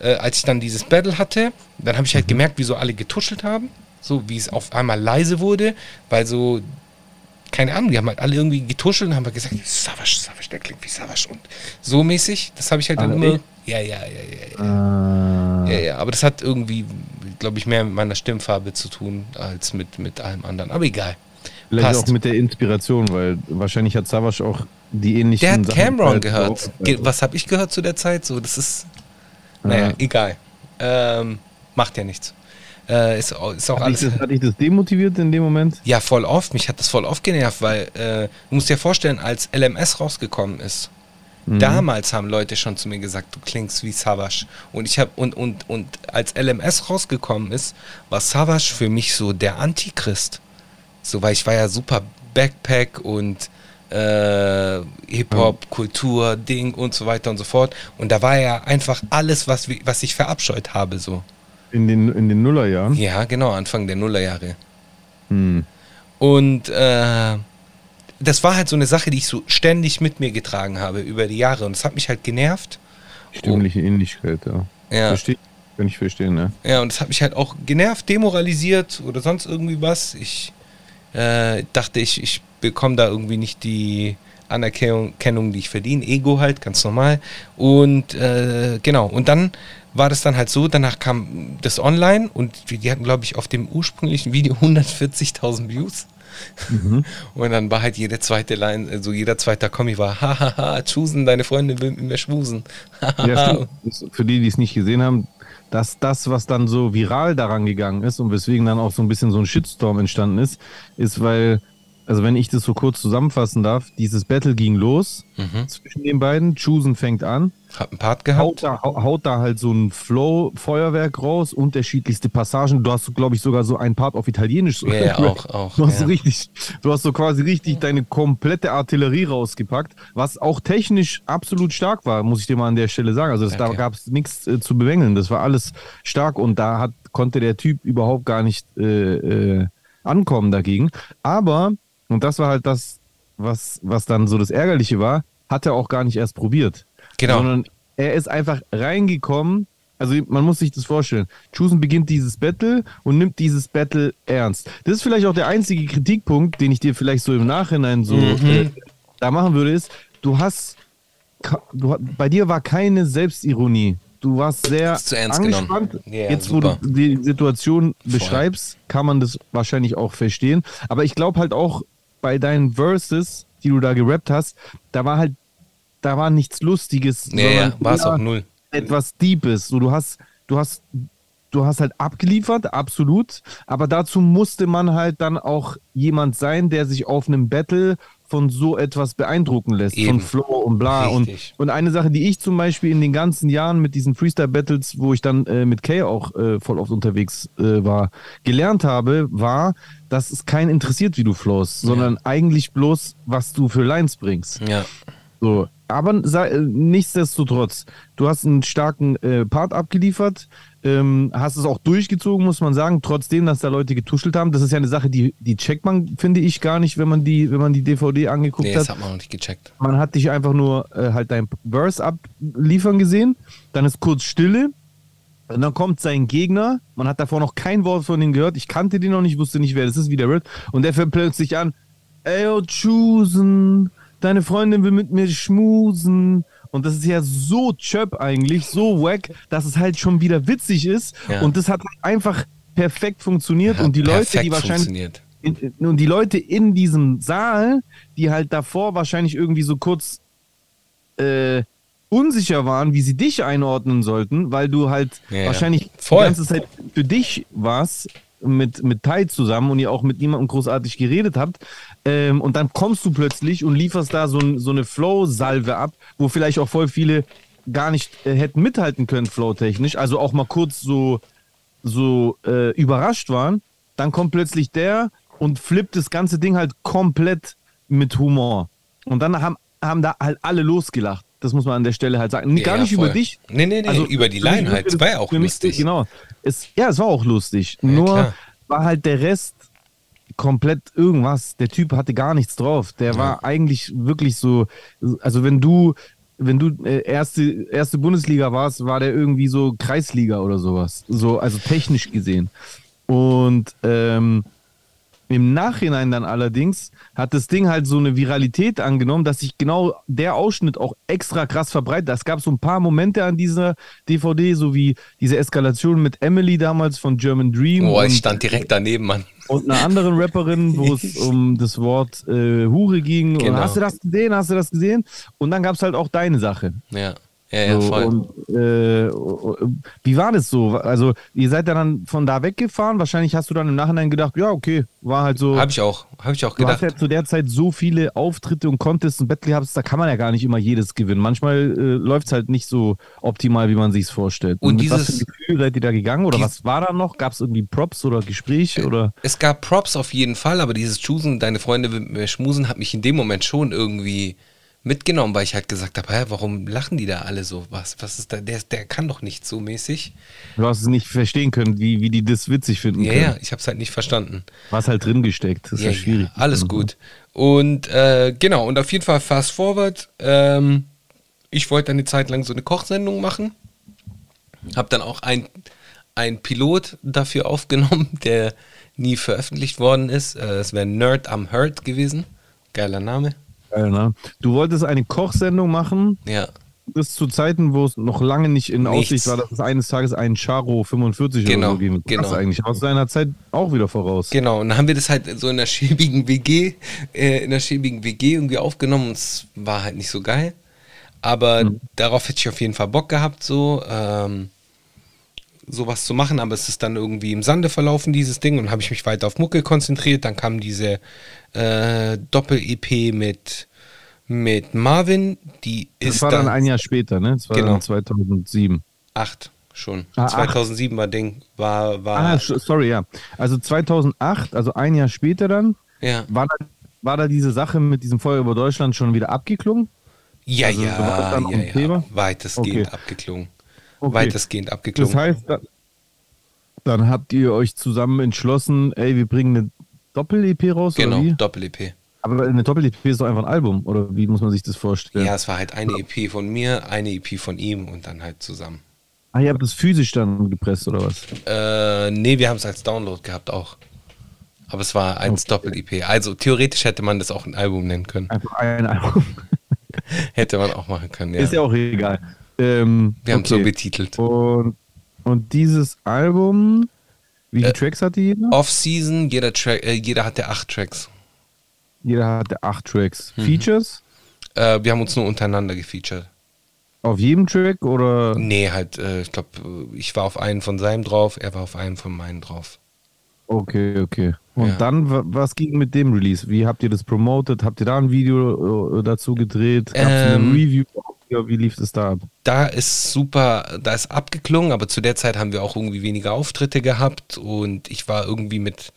äh, als ich dann dieses Battle hatte, dann habe ich Mhm. halt gemerkt, wie so alle getuschelt haben. So wie es auf einmal leise wurde, weil so, keine Ahnung, die haben halt alle irgendwie getuschelt und haben halt gesagt, Savage, Savage, der klingt wie Savage und so mäßig. Das habe ich halt dann immer. echt? Ja, ja, ja, ja, ja. Äh, Ja, ja, aber das hat irgendwie, glaube ich, mehr mit meiner Stimmfarbe zu tun als mit, mit allem anderen. Aber egal. Vielleicht Passt. auch mit der Inspiration, weil wahrscheinlich hat Savas auch die ähnlichen Der hat Sachen Cameron gefeiert, gehört. auch. Ge was habe ich gehört zu der Zeit? So, das ist. Naja, Ja. egal. Ähm, macht ja nichts. Äh, ist, ist auch Hat dich, alles. das, hat dich das demotiviert in dem Moment? Ja, voll oft. Mich hat das voll oft genervt, weil äh, du musst dir vorstellen, als LMS rausgekommen ist, Mhm. damals haben Leute schon zu mir gesagt, du klingst wie Savage. Und ich habe und, und, und als LMS rausgekommen ist, war Savage für mich so der Antichrist. So, weil ich war ja super Backpack und äh, Hip-Hop, Kultur, Ding und so weiter und so fort. Und da war ja einfach alles, was, was ich verabscheut habe, so. In den, in den Nullerjahren? Ja, genau, Anfang der Nullerjahre. Hm. Und äh, das war halt so eine Sache, die ich so ständig mit mir getragen habe über die Jahre. Und es hat mich halt genervt. Stimmliche Ähnlichkeit, ja. Ja, Verstehe. Kann ich verstehen, ne? ja und es hat mich halt auch genervt, demoralisiert oder sonst irgendwie was. Ich äh, dachte, ich, ich bekomme da irgendwie nicht die Anerkennung, Kennung, die ich verdiene. Ego halt, ganz normal. Und äh, genau, und dann war das dann halt so, danach kam das online und die hatten, glaube ich, auf dem ursprünglichen Video 140.000 Views. Mhm. Und dann war halt jede zweite Line, also jeder zweite Kommi war, hahaha, Chusen, deine Freundin will mit mir schmusen. Ja, für die, die es nicht gesehen haben, dass das, was dann so viral daran gegangen ist und weswegen dann auch so ein bisschen so ein Shitstorm entstanden ist, ist, weil, also wenn ich das so kurz zusammenfassen darf, dieses Battle ging los Mhm. zwischen den beiden. Chusen fängt an, Hab einen Part haut gehabt. da, hau- haut da halt so ein Flow-Feuerwerk raus, unterschiedlichste Passagen. Du hast, glaube ich, sogar so ein Part auf Italienisch. Ja, ja, auch, auch. Du hast, so ja. richtig, du hast so quasi richtig deine komplette Artillerie rausgepackt, was auch technisch absolut stark war, muss ich dir mal an der Stelle sagen. Also das, da Danke. gab es nichts äh, zu bemängeln. Das war alles stark und da hat, konnte der Typ überhaupt gar nicht äh, äh, ankommen dagegen. Aber, und das war halt das, was, was dann so das Ärgerliche war, hat er auch gar nicht erst probiert. Genau. Sondern er ist einfach reingekommen. Also man muss sich das vorstellen. Chusen beginnt dieses Battle und nimmt dieses Battle ernst. Das ist vielleicht auch der einzige Kritikpunkt, den ich dir vielleicht so im Nachhinein so Mhm. äh, da machen würde, ist, du hast, du, bei dir war keine Selbstironie. Du warst sehr angespannt. Ja, Jetzt, super. wo du die Situation beschreibst, kann man das wahrscheinlich auch verstehen. Aber ich glaube halt auch bei deinen Verses, die du da gerappt hast, da war halt, da war nichts Lustiges. Ja, ja, war es auch null. Etwas Deepes. So, du hast, du hast, du hast halt abgeliefert, absolut. Aber dazu musste man halt dann auch jemand sein, der sich auf einem Battle von so etwas beeindrucken lässt, Eben. von Flow und bla. Und, Richtig. und eine Sache, die ich zum Beispiel in den ganzen Jahren mit diesen Freestyle-Battles, wo ich dann äh, mit Kay auch äh, voll oft unterwegs äh, war, gelernt habe, war, dass es keinen interessiert, wie du flowst, sondern eigentlich bloß, was du für Lines bringst. Ja. So, aber sei, äh, nichtsdestotrotz, du hast einen starken äh, Part abgeliefert, ähm, hast es auch durchgezogen, muss man sagen, trotzdem, dass da Leute getuschelt haben. Das ist ja eine Sache, die, die checkt man, finde ich, gar nicht, wenn man die, wenn man die DVD angeguckt Nee, hat. das hat man noch nicht gecheckt. Man hat dich einfach nur äh, halt dein Verse abliefern gesehen, dann ist kurz Stille. Und dann kommt sein Gegner, man hat davor noch kein Wort von ihm gehört, ich kannte den noch nicht, wusste nicht, wer das ist, wie der wird. Und der fängt plötzlich an, ey, yo, Chusen, deine Freundin will mit mir schmusen. Und das ist ja so chöp eigentlich, so wack, dass es halt schon wieder witzig ist. Ja. Und das hat einfach perfekt funktioniert. Hat und die Leute, die wahrscheinlich funktioniert. in, in- und die Leute in diesem Saal, die halt davor wahrscheinlich irgendwie so kurz äh, unsicher waren, wie sie dich einordnen sollten, weil du halt Ja, ja. wahrscheinlich Voll. die ganze Zeit für dich warst mit, mit Tai zusammen und ihr auch mit niemandem großartig geredet habt. Ähm, und dann kommst du plötzlich und lieferst da so, so eine Flow-Salve ab, wo vielleicht auch voll viele gar nicht äh, hätten mithalten können, flow-technisch. Also auch mal kurz so, so äh, überrascht waren. Dann kommt plötzlich der und flippt das ganze Ding halt komplett mit Humor. Und dann haben, haben da halt alle losgelacht. Das muss man an der Stelle halt sagen. Ja, Gar ja, nicht voll. über dich. Nee, nee, nee, über die Line halt. Es war ja auch mich- lustig. Genau. Es, ja, es war auch lustig. Nur klar. war halt der Rest komplett irgendwas. Der Typ hatte gar nichts drauf. Der war eigentlich wirklich so, also wenn du, wenn du äh, erste, erste Bundesliga warst, war der irgendwie so Kreisliga oder sowas. So, also technisch gesehen. Und ähm, im Nachhinein dann allerdings hat das Ding halt so eine Viralität angenommen, dass sich genau der Ausschnitt auch extra krass verbreitet. Es gab so ein paar Momente an dieser DVD, so wie diese Eskalation mit Emily damals von German Dream Oh, ich stand direkt daneben, Mann. und einer anderen Rapperin, wo es um das Wort äh, Hure ging. Genau. Und hast du das gesehen? Hast du das gesehen? Und dann gab es halt auch deine Sache. Ja, ja, ja, So, voll. und, äh, wie war das so? Also, ihr seid ja dann von da weggefahren. Wahrscheinlich hast du dann im Nachhinein gedacht, ja, okay, war halt so. Habe ich auch, habe ich auch Du hast gedacht. ja zu der Zeit so viele Auftritte und Contests und Battle Hubs, da kann man ja gar nicht immer jedes gewinnen. Manchmal äh, läuft es halt nicht so optimal, wie man sich es vorstellt. Und was für dieses- ein Gefühl seid ihr da gegangen? Oder was war da noch? Gab es irgendwie Props oder Gespräche? Oder? Es gab Props auf jeden Fall, aber dieses Choosen, deine Freunde mit mir schmusen, hat mich in dem Moment schon irgendwie mitgenommen, weil ich halt gesagt habe, hä, warum lachen die da alle so? Was, was ist da? Der, der kann doch nicht so mäßig. Du hast es nicht verstehen können, wie, wie die das witzig finden Ja, können. ja, ich habe es halt nicht verstanden. Was halt drin gesteckt. Das ist ja, Ja, schwierig. ja, alles gut. Und äh, genau, und auf jeden Fall fast forward. Ähm, ich wollte eine Zeit lang so eine Kochsendung machen. Hab dann auch ein, ein Pilot dafür aufgenommen, der nie veröffentlicht worden ist. Äh, Es wäre Nerd am Hurt gewesen. Geiler Name. Geil, ne? Du wolltest eine Kochsendung machen, Ja. das zu Zeiten, wo es noch lange nicht in Nichts. Aussicht war, dass es eines Tages einen Charo 45 Genau, oder so geben genau. Das eigentlich aus seiner Zeit auch wieder voraus. Genau, und dann haben wir das halt so in der schäbigen WG, äh, in der schäbigen WG irgendwie aufgenommen und es war halt nicht so geil. Aber Mhm. darauf hätte ich auf jeden Fall Bock gehabt, so ähm, sowas zu machen, aber es ist dann irgendwie im Sande verlaufen, dieses Ding, und habe ich mich weiter auf Mucke konzentriert. Dann kam diese äh, Doppel-EP mit, mit Marvin, die Das ist war dann dann ein Jahr später, ne? Das war Genau. dann 2007. acht schon. Ah, acht. 2007 war Ding, war, war Ah, sorry, ja. Also 2008, also ein Jahr später dann, ja. war da, war da diese Sache mit diesem Feuer über Deutschland schon wieder abgeklungen? Ja, Also, ja, war das dann ja, ja. Thema? Weitestgehend Okay. abgeklungen. Okay. Weitestgehend abgeklungen. Das heißt, da, dann habt ihr euch zusammen entschlossen, ey, wir bringen eine Doppel-EP raus genau? Doppel-EP. Aber eine Doppel-EP ist doch einfach ein Album, oder wie muss man sich das vorstellen? Ja, es war halt eine EP von mir, eine EP von ihm und dann halt zusammen. Ah, ihr habt das physisch dann gepresst, oder was? Äh, nee, wir haben es als Download gehabt auch. Aber es war eins Doppel-EP. Also theoretisch hätte man das auch ein Album nennen können. Einfach ein Album. Hätte man auch machen können, ja. Ist ja auch egal. Ähm, wir haben es so okay. betitelt. Und, und dieses Album, wie viele Äh, Tracks hatte jeder? Off-Season, jeder, Track, äh, jeder hatte acht Tracks. Jeder hatte acht Tracks. Mhm. Features? Äh, wir haben uns nur untereinander gefeatured. Auf jedem Track oder? Nee, halt, äh, ich glaube, ich war auf einen von seinem drauf, er war auf einen von meinen drauf. Okay, okay. Und Ja. dann, wa- was ging mit dem Release? Wie habt ihr das promotet? Habt ihr da ein Video äh, dazu gedreht? Gab es Ähm, eine Review? Ja, Wie lief das da ab? Da ist super, da ist abgeklungen, aber zu der Zeit haben wir auch irgendwie weniger Auftritte gehabt und ich war irgendwie mit,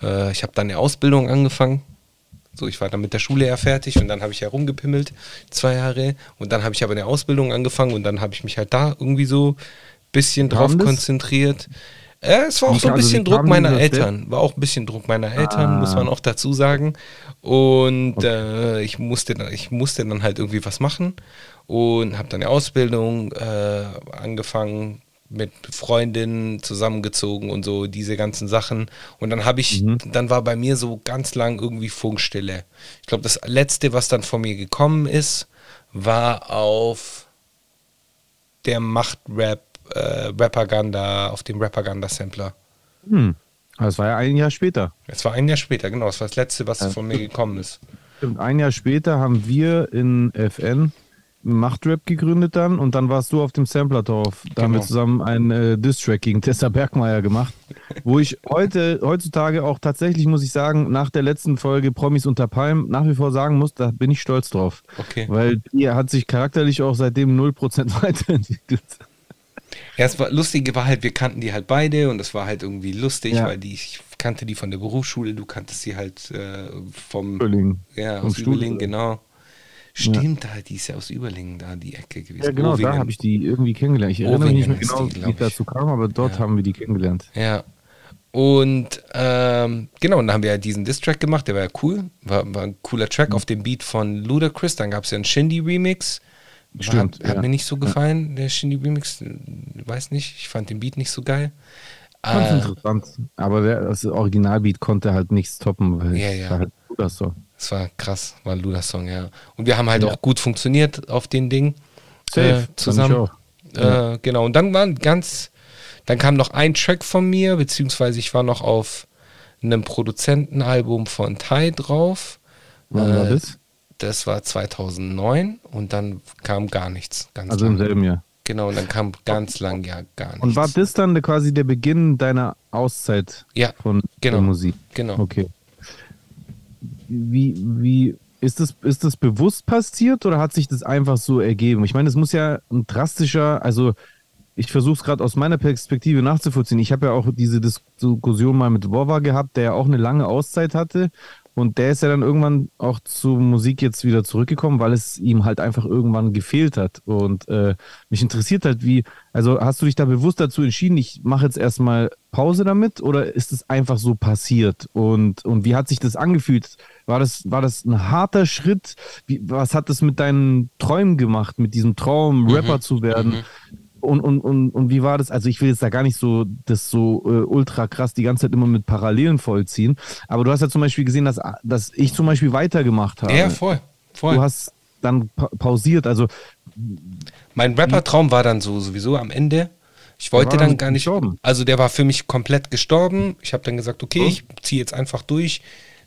äh, ich habe dann eine Ausbildung angefangen. So, ich war dann mit der Schule ja fertig und dann habe ich ja rumgepimmelt, zwei Jahre. Und dann habe ich aber eine Ausbildung angefangen und dann habe ich mich halt da irgendwie so ein bisschen drauf konzentriert. Äh, es war auch so ein also bisschen wie Druck meiner? Eltern. War auch ein bisschen Druck meiner Eltern, Ah. muss man auch dazu sagen. Und äh, ich, musste dann, ich musste dann halt irgendwie was machen und habe dann eine Ausbildung äh, angefangen, mit Freundinnen zusammengezogen und so diese ganzen Sachen. Und dann habe ich, dann war bei mir so ganz lang irgendwie Funkstille. Ich glaube, das letzte, was dann von mir gekommen ist, war auf der Macht-Rap, äh, Rapaganda, auf dem Rapaganda-Sampler. Hm. Das war ja ein Jahr später. Es war ein Jahr später, genau. Das war das letzte, was von mir gekommen ist. Stimmt, ein Jahr später haben wir in FN Machtrap gegründet dann und dann warst du auf dem Sampler drauf. Da haben wir Genau. zusammen einen äh, Diss-Track gegen Tessa Bergmeier gemacht, wo ich heute, heutzutage auch tatsächlich, muss ich sagen, nach der letzten Folge Promis unter Palm nach wie vor sagen muss, da bin ich stolz drauf. Okay. Weil die hat sich charakterlich auch seitdem 0% weiterentwickelt. Ja, es war Lustige war halt, wir kannten die halt beide und es war halt irgendwie lustig, Ja. weil die, ich kannte die von der Berufsschule, du kanntest sie halt äh, vom Überlegen. Ja, Vom aus. Überlingen, genau. Stimmt, da, die ist ja aus Überlingen, da die Ecke gewesen. Ja, genau, da Ovingen. habe ich die irgendwie kennengelernt. Ich erinnere mich nicht mehr genau, die, wie es dazu kam, aber dort Ja. haben wir die kennengelernt. Ja. Und ähm, genau, und dann haben wir ja diesen Diss-Track gemacht, der war ja cool. War, war ein cooler Track Mhm. auf dem Beat von Ludacris. Dann gab es ja einen Shindy-Remix. Stimmt, Hat, hat ja. mir nicht so gefallen, der Shindy-Remix. Weiß nicht, ich fand den Beat nicht so geil. Ganz Äh, interessant. Aber der, das Originalbeat konnte halt nichts toppen, weil Ja, es ja. halt gut das war krass, war ein Luda-Song, ja. Und wir haben halt Ja. auch gut funktioniert auf den Ding. Safe, äh, fand ich zusammen. Äh, genau, und dann waren ganz, dann kam noch ein Track von mir, beziehungsweise ich war noch auf einem Produzentenalbum von Tai drauf. Wann war Äh, das? Das war 2009 und dann kam gar nichts. Ganz Also im lang. selben Jahr. Genau, und dann kam ganz lang ja gar nichts. Und war das dann quasi der Beginn deiner Auszeit Ja, von genau. der Musik? genau. Okay. Wie, wie ist das, ist das bewusst passiert oder hat sich das einfach so ergeben? Ich meine, es muss ja ein drastischer, also ich versuche es gerade aus meiner Perspektive nachzuvollziehen. Ich habe ja auch diese Diskussion mal mit Wova gehabt, der ja auch eine lange Auszeit hatte. Und der ist ja dann irgendwann auch zur Musik jetzt wieder zurückgekommen, weil es ihm halt einfach irgendwann gefehlt hat. Und äh, mich interessiert halt, wie, also hast du dich da bewusst dazu entschieden, ich mache jetzt erstmal Pause damit oder ist es einfach so passiert? Und, und wie hat sich das angefühlt? War das, war das ein harter Schritt? Wie, was hat das mit deinen Träumen gemacht, mit diesem Traum, Rapper zu werden? Und, und, und, und wie war das? Also ich will jetzt da gar nicht so das so äh, ultra krass die ganze Zeit immer mit Parallelen vollziehen. Aber du hast ja zum Beispiel gesehen, dass, dass ich zum Beispiel weitergemacht habe. Ja, voll. voll. Du hast dann pa pausiert. Also Mein Rapper-Traum war dann so sowieso am Ende. Ich wollte dann gar nicht. gestorben. Also der war für mich komplett gestorben. Ich habe dann gesagt, okay, So. ich ziehe jetzt einfach durch,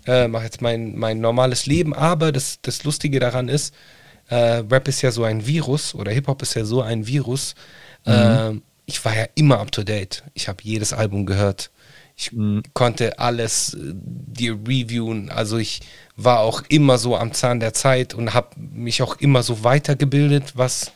äh, mache jetzt mein, mein normales Leben. Aber das, das Lustige daran ist, äh, Rap ist ja so ein Virus oder Hip-Hop ist ja so ein Virus. Äh, ich war ja immer up to date. Ich habe jedes Album gehört. Ich konnte alles äh, dir reviewen. Also ich war auch immer so am Zahn der Zeit und habe mich auch immer so weitergebildet, was,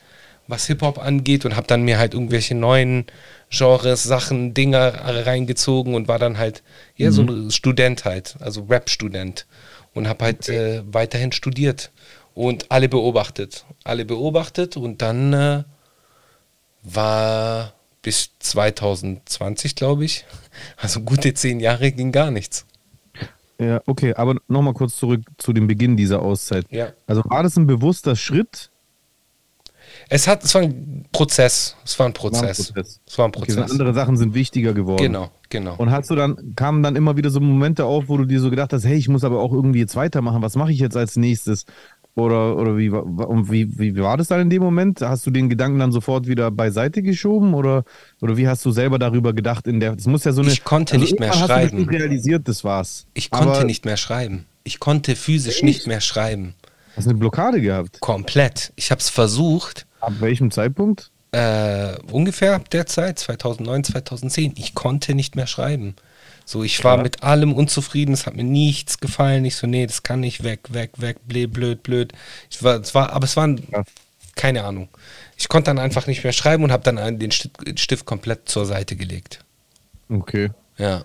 was Hip-Hop angeht und habe dann mir halt irgendwelche neuen Genres, Sachen, Dinger reingezogen und war dann halt, ja, so ein Student halt, also Rap-Student und habe halt äh, weiterhin studiert und alle beobachtet. Alle beobachtet und dann äh, war bis 2020, glaube ich, also gute zehn Jahre ging gar nichts. Ja, okay, aber nochmal kurz zurück zu dem Beginn dieser Auszeit. Ja. Also war das ein bewusster Schritt? Es, hat, es war ein Prozess. Es war ein Prozess. Es war ein Okay, Prozess. andere Sachen sind wichtiger geworden. Genau, genau. Und hast du dann, kamen dann immer wieder so Momente auf, wo du dir so gedacht hast, hey, ich muss aber auch irgendwie jetzt weitermachen, was mache ich jetzt als nächstes? Oder, oder wie, und wie, wie war das dann in dem Moment? Hast du den Gedanken dann sofort wieder beiseite geschoben? Oder, oder wie hast du selber darüber gedacht? In der, das muss ja so eine, Ich konnte nicht mehr irgendwann Hast schreiben. du realisiert, das war's. Ich konnte aber nicht mehr schreiben. Ich konnte physisch nicht mehr schreiben. Hast du eine Blockade gehabt? Komplett. Ich habe es versucht, Ab welchem Zeitpunkt? äh, ungefähr ab der Zeit, 2009, 2010. Ich konnte nicht mehr schreiben. So, ich war mit allem unzufrieden, es hat mir nichts gefallen. Ich so, nee, das kann nicht weg, weg, weg, blöd, blöd, blöd. Ich war, es war, aber es waren, Ja. keine Ahnung. Ich konnte dann einfach nicht mehr schreiben und habe dann den Stift, Stift komplett zur Seite gelegt. Okay. Ja.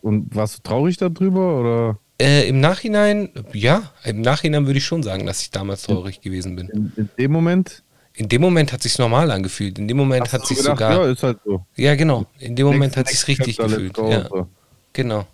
Und warst du traurig darüber? Oder Äh, Im Nachhinein, ja, im Nachhinein würde ich schon sagen, dass ich damals traurig gewesen bin. in, in dem Moment? In dem Moment hat sich normal angefühlt. In dem Moment Hast hat du sich gedacht, sogar. Ja, ist halt so. Ja, genau. In dem Moment Next- hat sich's next richtig gefühlt. Ja, So. genau.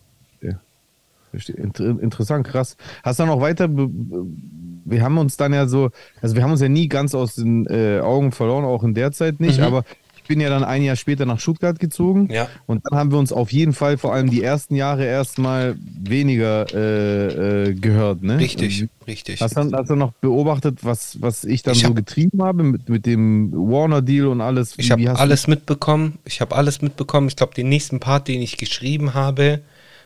Interessant, krass. Hast du noch weiter, wir haben uns dann ja so, also wir haben uns ja nie ganz aus den äh, Augen verloren, auch in der Zeit nicht, Mhm. aber bin ja dann ein Jahr später nach Stuttgart gezogen Ja. und dann haben wir uns auf jeden Fall vor allem die ersten Jahre erstmal weniger äh, äh, gehört, ne? Richtig, richtig. Hast du, hast du noch beobachtet, was, was ich dann Ich so hab- getrieben habe mit, mit dem Warner-Deal und alles? Ich habe hast du- alles mitbekommen. Ich habe alles mitbekommen. Ich glaube, den nächsten Part, den ich geschrieben habe,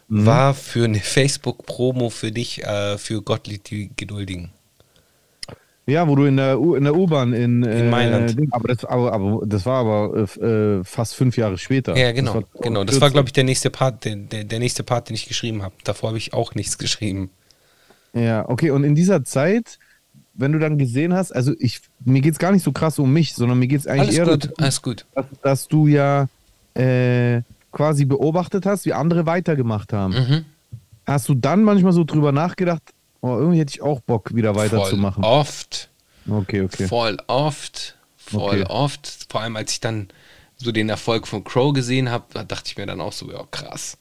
Mhm. war für eine Facebook-Promo für dich, äh, für Gottlieb die Geduldigen. Ja, wo du in der U- in der U-Bahn in, äh, Mailand. Ding- aber, das, aber, aber das war aber äh, äh, fast fünf Jahre später. Ja, genau. Das war genau. Das war, glaube ich, der nächste Part, der, der, der nächste Part, den ich geschrieben habe. Davor habe ich auch nichts geschrieben. Ja, okay. Und in dieser Zeit, wenn du dann gesehen hast, also ich, mir geht es gar nicht so krass um mich, sondern mir geht es eigentlich Alles eher gut, darum, alles gut. dass, dass du ja äh, quasi beobachtet hast, wie andere weitergemacht haben. Mhm. Hast du dann manchmal so drüber nachgedacht, oh, irgendwie hätte ich auch Bock, wieder Voll weiterzumachen? oft. Okay, okay. Voll oft. Voll Okay. oft. Vor allem, als ich dann so den Erfolg von Crow gesehen habe, da dachte ich mir dann auch so, ja, krass.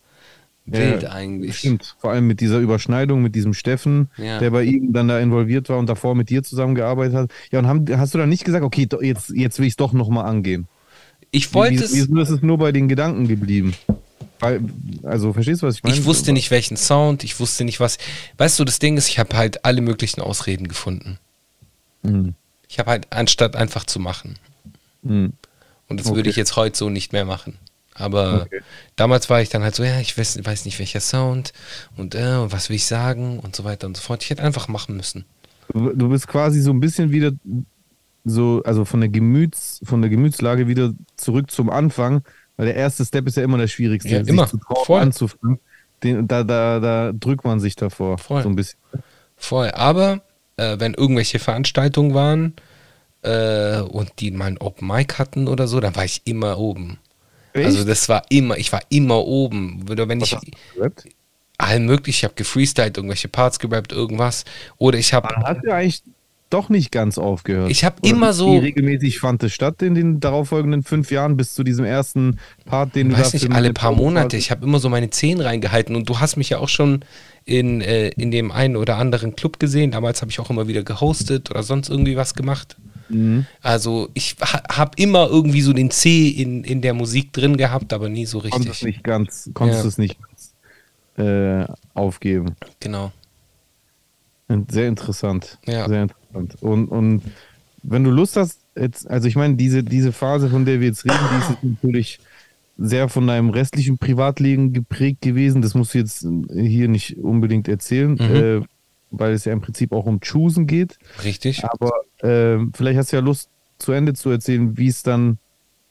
Wild Ja, eigentlich. Stimmt, vor allem mit dieser Überschneidung mit diesem Steffen, Ja. der bei ihm dann da involviert war und davor mit dir zusammengearbeitet hat. Ja, und haben, hast du dann nicht gesagt, okay, jetzt, jetzt will ich es doch nochmal angehen? Ich wollte wie, es. Wieso ist es nur bei den Gedanken geblieben? Weil, also, verstehst du, was ich meine? Ich wusste nicht, welchen Sound, ich wusste nicht, was. Weißt du, das Ding ist, ich habe halt alle möglichen Ausreden gefunden. Mhm. Ich habe halt, anstatt einfach zu machen. Mhm. Und das Okay. würde ich jetzt heute so nicht mehr machen. Aber Okay. damals war ich dann halt so, ja, ich weiß, weiß nicht, welcher Sound und, äh, was will ich sagen und so weiter und so fort. Ich hätte einfach machen müssen. Du, du bist quasi so ein bisschen wieder so, also von der Gemüts, von der Gemütslage wieder zurück zum Anfang, weil der erste Step ist ja immer der schwierigste, Ja, immer. zu trauen, Voll. anzufangen. Den, da, da, da drückt man sich davor. Voll. So ein bisschen. Voll. Aber äh, wenn irgendwelche Veranstaltungen waren äh, und die mal ein Open Mic hatten oder so, dann war ich immer oben. Also das war immer, ich war immer oben. Oder wenn ich du gerappt? allen möglich, ich habe gefreestylt, irgendwelche Parts gerappt, irgendwas. Oder ich habe hast du eigentlich doch nicht ganz aufgehört. Ich hab Oder immer wie so- regelmäßig fand es statt in den darauffolgenden fünf Jahren bis zu diesem ersten Part, den du weiß nicht, alle paar Promo Monate. Ich habe immer so meine Zehen reingehalten und du hast mich ja auch schon in, äh, in dem einen oder anderen Club gesehen. Damals habe ich auch immer wieder gehostet oder sonst irgendwie was gemacht. Mhm. Also ich ha habe immer irgendwie so den C in, in der Musik drin gehabt, aber nie so Konntest richtig. nicht ganz, konntest Ja. es nicht ganz äh, aufgeben. Genau. Sehr interessant. Ja. Sehr interessant. Und, und wenn du Lust hast, jetzt, also ich meine, diese, diese Phase, von der wir jetzt reden, die ist natürlich sehr von deinem restlichen Privatleben geprägt gewesen. Das musst du jetzt hier nicht unbedingt erzählen, Mhm. äh, weil es ja im Prinzip auch um Choosen geht. Richtig. Aber äh, vielleicht hast du ja Lust, zu Ende zu erzählen, wie es dann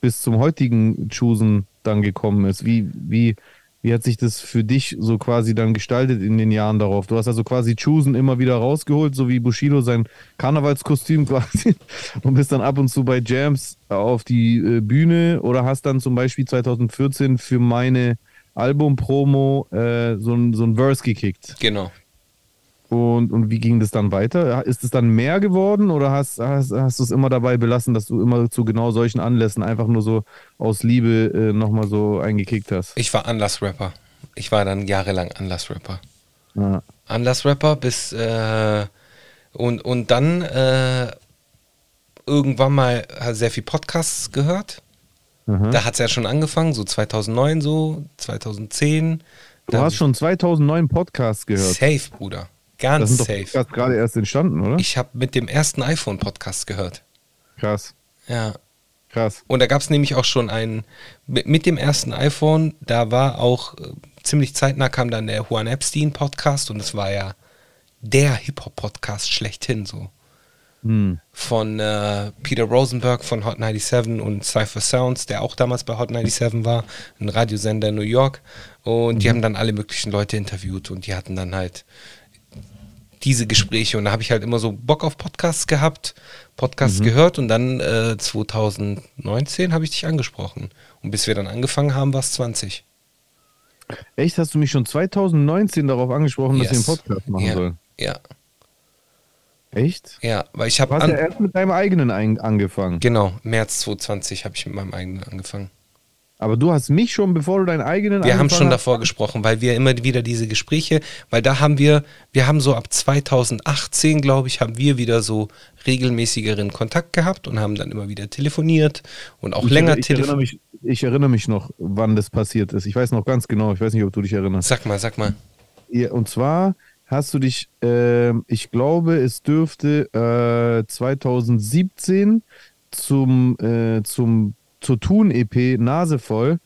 bis zum heutigen Choosen dann gekommen ist. Wie, wie, wie hat sich das für dich so quasi dann gestaltet in den Jahren darauf? Du hast also quasi Choosen immer wieder rausgeholt, so wie Bushido sein Karnevalskostüm quasi und bist dann ab und zu bei Jams auf die äh, Bühne oder hast dann zum Beispiel 2014 für meine Album-Promo äh, so so ein Verse gekickt. Genau. Und, und wie ging das dann weiter? Ist es dann mehr geworden oder hast, hast, hast du es immer dabei belassen, dass du immer zu genau solchen Anlässen einfach nur so aus Liebe äh, nochmal so eingekickt hast? Ich war Anlassrapper. Ich war dann jahrelang Anlassrapper. Ja. Anlassrapper bis äh, und, und dann äh, irgendwann mal sehr viel Podcasts gehört. Mhm. Da hat es ja schon angefangen, so 2009 so, 2010. Du hast schon 2009 Podcasts gehört. Safe, Bruder. Ganz das sind safe. Podcasts gerade erst entstanden, oder? Ich habe mit dem ersten iPhone Podcast gehört. Krass, Ja. krass. Und da gab es nämlich auch schon einen, mit, dem ersten iPhone, da war auch äh, ziemlich zeitnah kam dann der Juan Epstein Podcast und es war ja der Hip-Hop-Podcast schlechthin so. Hm. Von äh, Peter Rosenberg von Hot 97 und Cypher Sounds, der auch damals bei Hot 97 war, ein Radiosender in New York. Und die haben dann alle möglichen Leute interviewt und die hatten dann halt diese Gespräche und da habe ich halt immer so Bock auf Podcasts gehabt, Podcasts gehört und dann äh, 2019 habe ich dich angesprochen. Und bis wir dann angefangen haben, war es 20. Echt, hast du mich schon 2019 darauf angesprochen, dass wir einen Yes. Podcast machen ja. sollen? Ja, Echt? ja, weil ich Du habe hast ja erst mit deinem eigenen angefangen. genau, März 2020 habe ich mit meinem eigenen angefangen. Aber du hast mich schon, bevor du deinen eigenen Wir haben schon hast- davor gesprochen, weil wir immer wieder diese Gespräche, weil da haben wir, wir haben so ab 2018, glaube ich, haben wir wieder so regelmäßigeren Kontakt gehabt und haben dann immer wieder telefoniert und auch Ich, länger telefoniert. ich erinnere mich noch, wann das passiert ist. Ich weiß noch ganz genau. Ich weiß nicht, ob du dich erinnerst. Sag mal, sag mal. Ja, und zwar hast du dich, ähm, ich glaube, es dürfte äh, 2017 zum, äh, zum, zur Tun-EP Nase voll,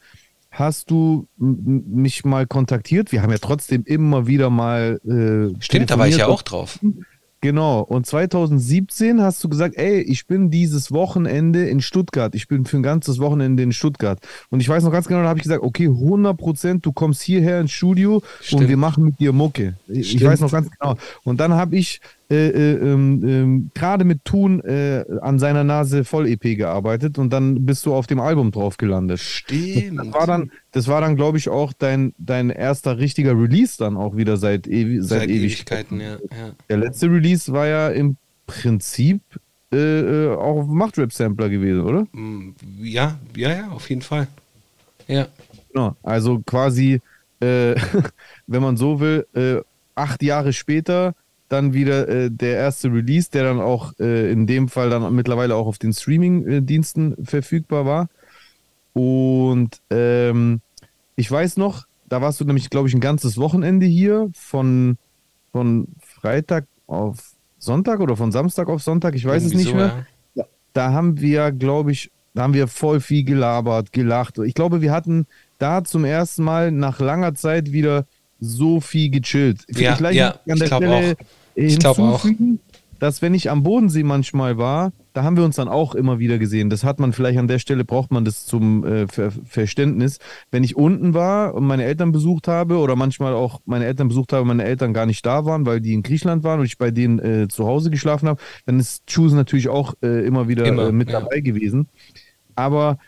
hast du mich mal kontaktiert. Wir haben ja trotzdem immer wieder mal. Äh, Stimmt, da war ich ja auch drauf. Genau. Und 2017 hast du gesagt, ey, ich bin dieses Wochenende in Stuttgart. Ich bin für ein ganzes Wochenende in Stuttgart. Und ich weiß noch ganz genau, da habe ich gesagt, okay, 100 Prozent, du kommst hierher ins Studio Stimmt. und wir machen mit dir Mucke. Ich, ich Stimmt. weiß noch ganz genau. Und dann habe ich äh, äh, ähm, gerade mit Thun äh, an seiner Nase voll EP gearbeitet und dann bist du auf dem Album drauf gelandet. Stimmt. Das war dann, das war dann, glaube ich, auch dein, dein erster richtiger Release dann auch wieder seit, ewi seit, Seit Ewigkeiten. Ewigkeiten, ja. ja. Der letzte Release war ja im Prinzip äh, äh, auch auf Machtrap-Sampler gewesen, oder? Mm, Ja, ja, ja, auf jeden Fall. Ja. Genau. Also quasi, äh, wenn man so will, äh, acht Jahre später dann wieder äh, der erste Release, der dann auch äh, in dem Fall dann mittlerweile auch auf den Streaming-Diensten verfügbar war. Und ähm, ich weiß noch, da warst du nämlich, glaube ich, ein ganzes Wochenende hier von, von Freitag auf Sonntag oder von Samstag auf Sonntag, ich weiß Irgendwie es nicht so, mehr. ja. Da haben wir, glaube ich, da haben wir voll viel gelabert, gelacht. Ich glaube, wir hatten da zum ersten Mal nach langer Zeit wieder so viel gechillt. Ja, Vielleicht ja, ich der glaub Stelle auch. Ich glaub auch. hinzufügen, dass wenn ich am Bodensee manchmal war, da haben wir uns dann auch immer wieder gesehen. Das hat man vielleicht an der Stelle, braucht man das zum äh, Ver Verständnis. Wenn ich unten war und meine Eltern besucht habe oder manchmal auch meine Eltern besucht habe meine Eltern gar nicht da waren, weil die in Griechenland waren und ich bei denen äh, zu Hause geschlafen habe, dann ist Choose natürlich auch äh, immer wieder Immer, äh, mit ja. dabei gewesen. Aber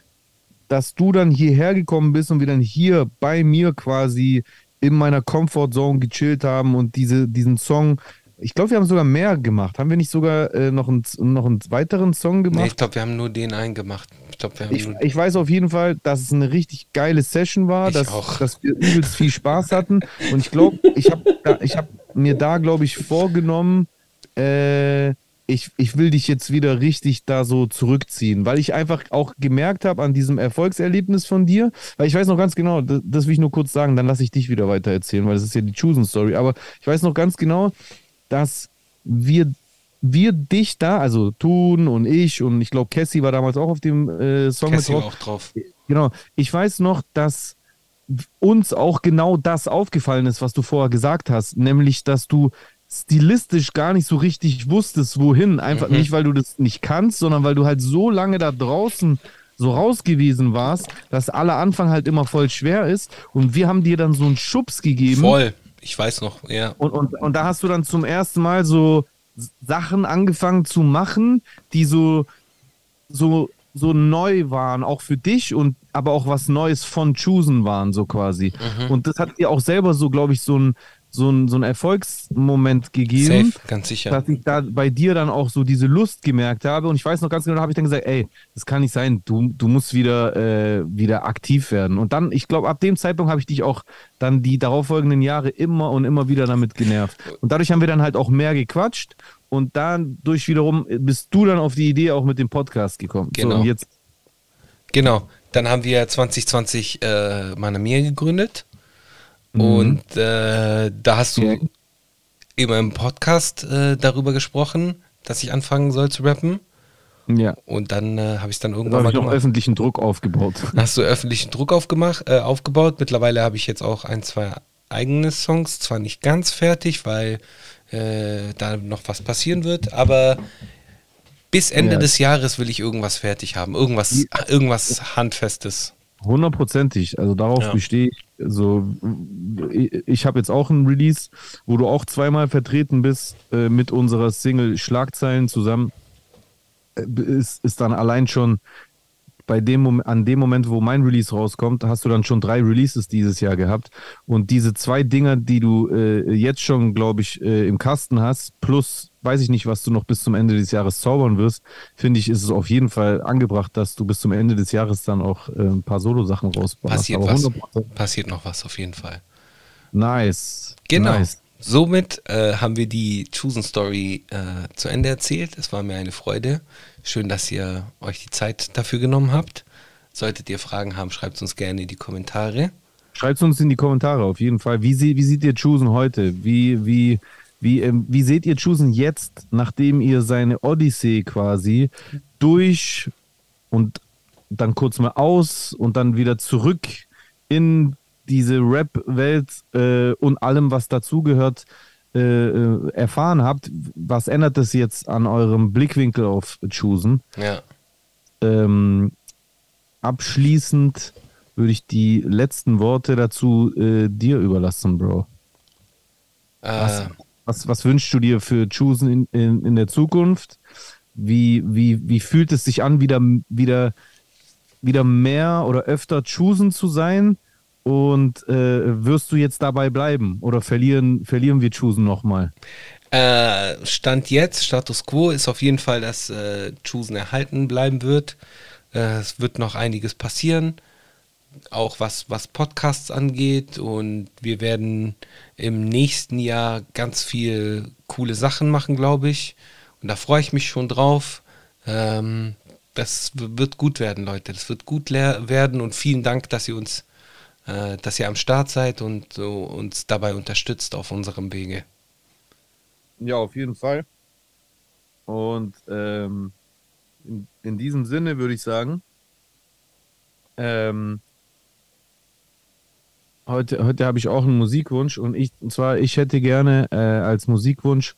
dass du dann hierher gekommen bist und wir dann hier bei mir quasi in meiner Comfortzone gechillt haben und diese, diesen Song, ich glaube, wir haben sogar mehr gemacht. Haben wir nicht sogar äh, noch, einen, noch einen weiteren Song Nee, gemacht? ich glaube, wir haben nur den einen gemacht. Ich glaube, wir haben Ich, ich weiß auf jeden Fall, dass es eine richtig geile Session war, Ich dass, auch. dass wir übelst viel Spaß hatten. Und ich glaube, ich habe hab mir da, glaube ich, vorgenommen, äh, ich, ich will dich jetzt wieder richtig da so zurückziehen, weil ich einfach auch gemerkt habe an diesem Erfolgserlebnis von dir, weil ich weiß noch ganz genau, das, das will ich nur kurz sagen, dann lasse ich dich wieder weiter erzählen, weil das ist ja die Chosen-Story, aber ich weiß noch ganz genau, dass wir wir dich da, also Thun und ich und ich glaube Cassie war damals auch auf dem äh, Song Cassie mit drauf. auch drauf. Genau. Ich weiß noch, dass uns auch genau das aufgefallen ist, was du vorher gesagt hast, nämlich, dass du stilistisch gar nicht so richtig wusstest, wohin. Einfach Mhm. nicht, weil du das nicht kannst, sondern weil du halt so lange da draußen so raus gewesen warst, dass aller Anfang halt immer voll schwer ist. Und wir haben dir dann so einen Schubs gegeben. Voll. Ich weiß noch, ja. Und, und, und da hast du dann zum ersten Mal so Sachen angefangen zu machen, die so, so, so neu waren, auch für dich und aber auch was Neues von Choosen waren, so quasi. Und das hat dir auch selber so, glaube ich, so ein, so ein, so ein Erfolgsmoment gegeben, Safe, ganz sicher. dass ich da bei dir dann auch so diese Lust gemerkt habe. Und ich weiß noch ganz genau, da habe ich dann gesagt, ey, das kann nicht sein, du, du musst wieder, äh, wieder aktiv werden. Und dann, ich glaube, ab dem Zeitpunkt habe ich dich auch dann die darauffolgenden Jahre immer und immer wieder damit genervt. Und dadurch haben wir dann halt auch mehr gequatscht. Und dadurch wiederum bist du dann auf die Idee auch mit dem Podcast gekommen. So, Genau. und jetzt, Genau. Dann haben wir 2020 äh, Manamir gegründet. Mhm. Und äh, da hast du Ja. immer im Podcast äh, darüber gesprochen, dass ich anfangen soll zu rappen. ja, Und dann äh, habe ich es dann da irgendwann habe mal ich gemacht. öffentlichen Druck aufgebaut. Hast du öffentlichen Druck aufgemacht, äh, aufgebaut. Mittlerweile habe ich jetzt auch ein, zwei eigene Songs. Zwar nicht ganz fertig, weil äh, da noch was passieren wird, aber bis Ende Ja. des Jahres will ich irgendwas fertig haben. Irgendwas, irgendwas Handfestes. Hundertprozentig. Also darauf Ja. bestehe ich. Also ich, ich habe jetzt auch einen Release, wo du auch zweimal vertreten bist äh, mit unserer Single Schlagzeilen zusammen. Äh, Ist, ist dann allein schon bei dem an dem Moment, wo mein Release rauskommt, hast du dann schon drei Releases dieses Jahr gehabt. Und diese zwei Dinger, die du äh, jetzt schon, glaube ich, äh, im Kasten hast, plus weiß ich nicht, was du noch bis zum Ende des Jahres zaubern wirst, finde ich, ist es auf jeden Fall angebracht, dass du bis zum Ende des Jahres dann auch äh, ein paar Solo-Sachen rausballerst. Passiert Aber was. 100%. Passiert noch was auf jeden Fall. Nice. Genau. Nice. Somit äh, haben wir die Chosen Story äh, zu Ende erzählt. Es war mir eine Freude. Schön, dass ihr euch die Zeit dafür genommen habt. Solltet ihr Fragen haben, schreibt uns gerne in die Kommentare. Schreibt uns in die Kommentare auf jeden Fall. Wie, sie, wie seht ihr Chusen heute? Wie, wie, wie, ähm, wie seht ihr Chusen jetzt, nachdem ihr seine Odyssee quasi durch und dann kurz mal aus und dann wieder zurück in diese Rap-Welt äh, und allem, was dazugehört, äh, äh, erfahren habt? Was ändert das jetzt an eurem Blickwinkel auf Chusen? Ja. ähm, abschließend würde ich die letzten Worte dazu äh, dir überlassen, Bro. Was, Äh, was, was wünschst du dir für Chusen in, in, in der Zukunft? Wie, wie, wie fühlt es sich an, wieder, wieder, wieder mehr oder öfter Chusen zu sein? Und äh, wirst du jetzt dabei bleiben? Oder verlieren, verlieren wir Chusen nochmal? Äh, Stand jetzt, Status Quo, ist auf jeden Fall, dass äh, Chusen erhalten bleiben wird. Äh, es wird noch einiges passieren, auch was, was Podcasts angeht. Und wir werden im nächsten Jahr ganz viel coole Sachen machen, glaube ich. Und da freue ich mich schon drauf. Ähm, das wird gut werden, Leute. Das wird gut werden. Und vielen Dank, dass ihr uns, äh, dass ihr am Start seid und so uns dabei unterstützt auf unserem Wege. Ja, auf jeden Fall. Und ähm, in, in diesem Sinne würde ich sagen, ähm, heute, heute habe ich auch einen Musikwunsch und ich, und zwar, ich hätte gerne äh, als Musikwunsch,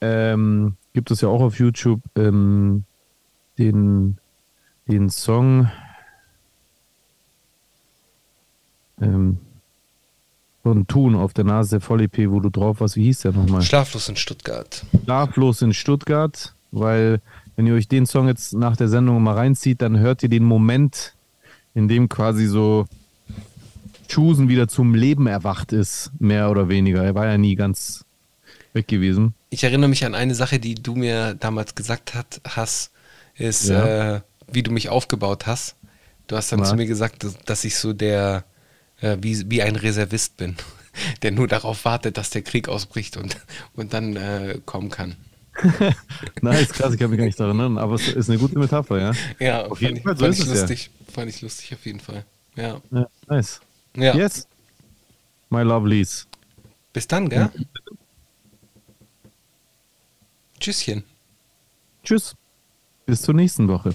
ähm, gibt es ja auch auf YouTube, ähm, den, den Song ähm, von Thun auf der Nase der Voll-EP, wo du drauf warst. Wie hieß der nochmal? Schlaflos in Stuttgart. Schlaflos in Stuttgart, weil wenn ihr euch den Song jetzt nach der Sendung mal reinzieht, dann hört ihr den Moment, in dem quasi so Chusen wieder zum Leben erwacht ist, mehr oder weniger. Er war ja nie ganz weg gewesen. Ich erinnere mich an eine Sache, die du mir damals gesagt hat, hast, ist, Ja. äh, wie du mich aufgebaut hast. Du hast dann Was? zu mir gesagt, dass, dass ich so der, äh, wie, wie ein Reservist bin, der nur darauf wartet, dass der Krieg ausbricht und, und dann äh, kommen kann. Nice, krass, ich kann mich gar nicht daran erinnern, aber es ist eine gute Metapher, ja. Ja, Auf jeden ich, Fall, so fand ich es ja. lustig. Fand ich lustig auf jeden Fall. Ja. ja nice. ja. Yes. My lovelies. Bis dann, gell? Tschüsschen. Tschüss. Bis zur nächsten Woche.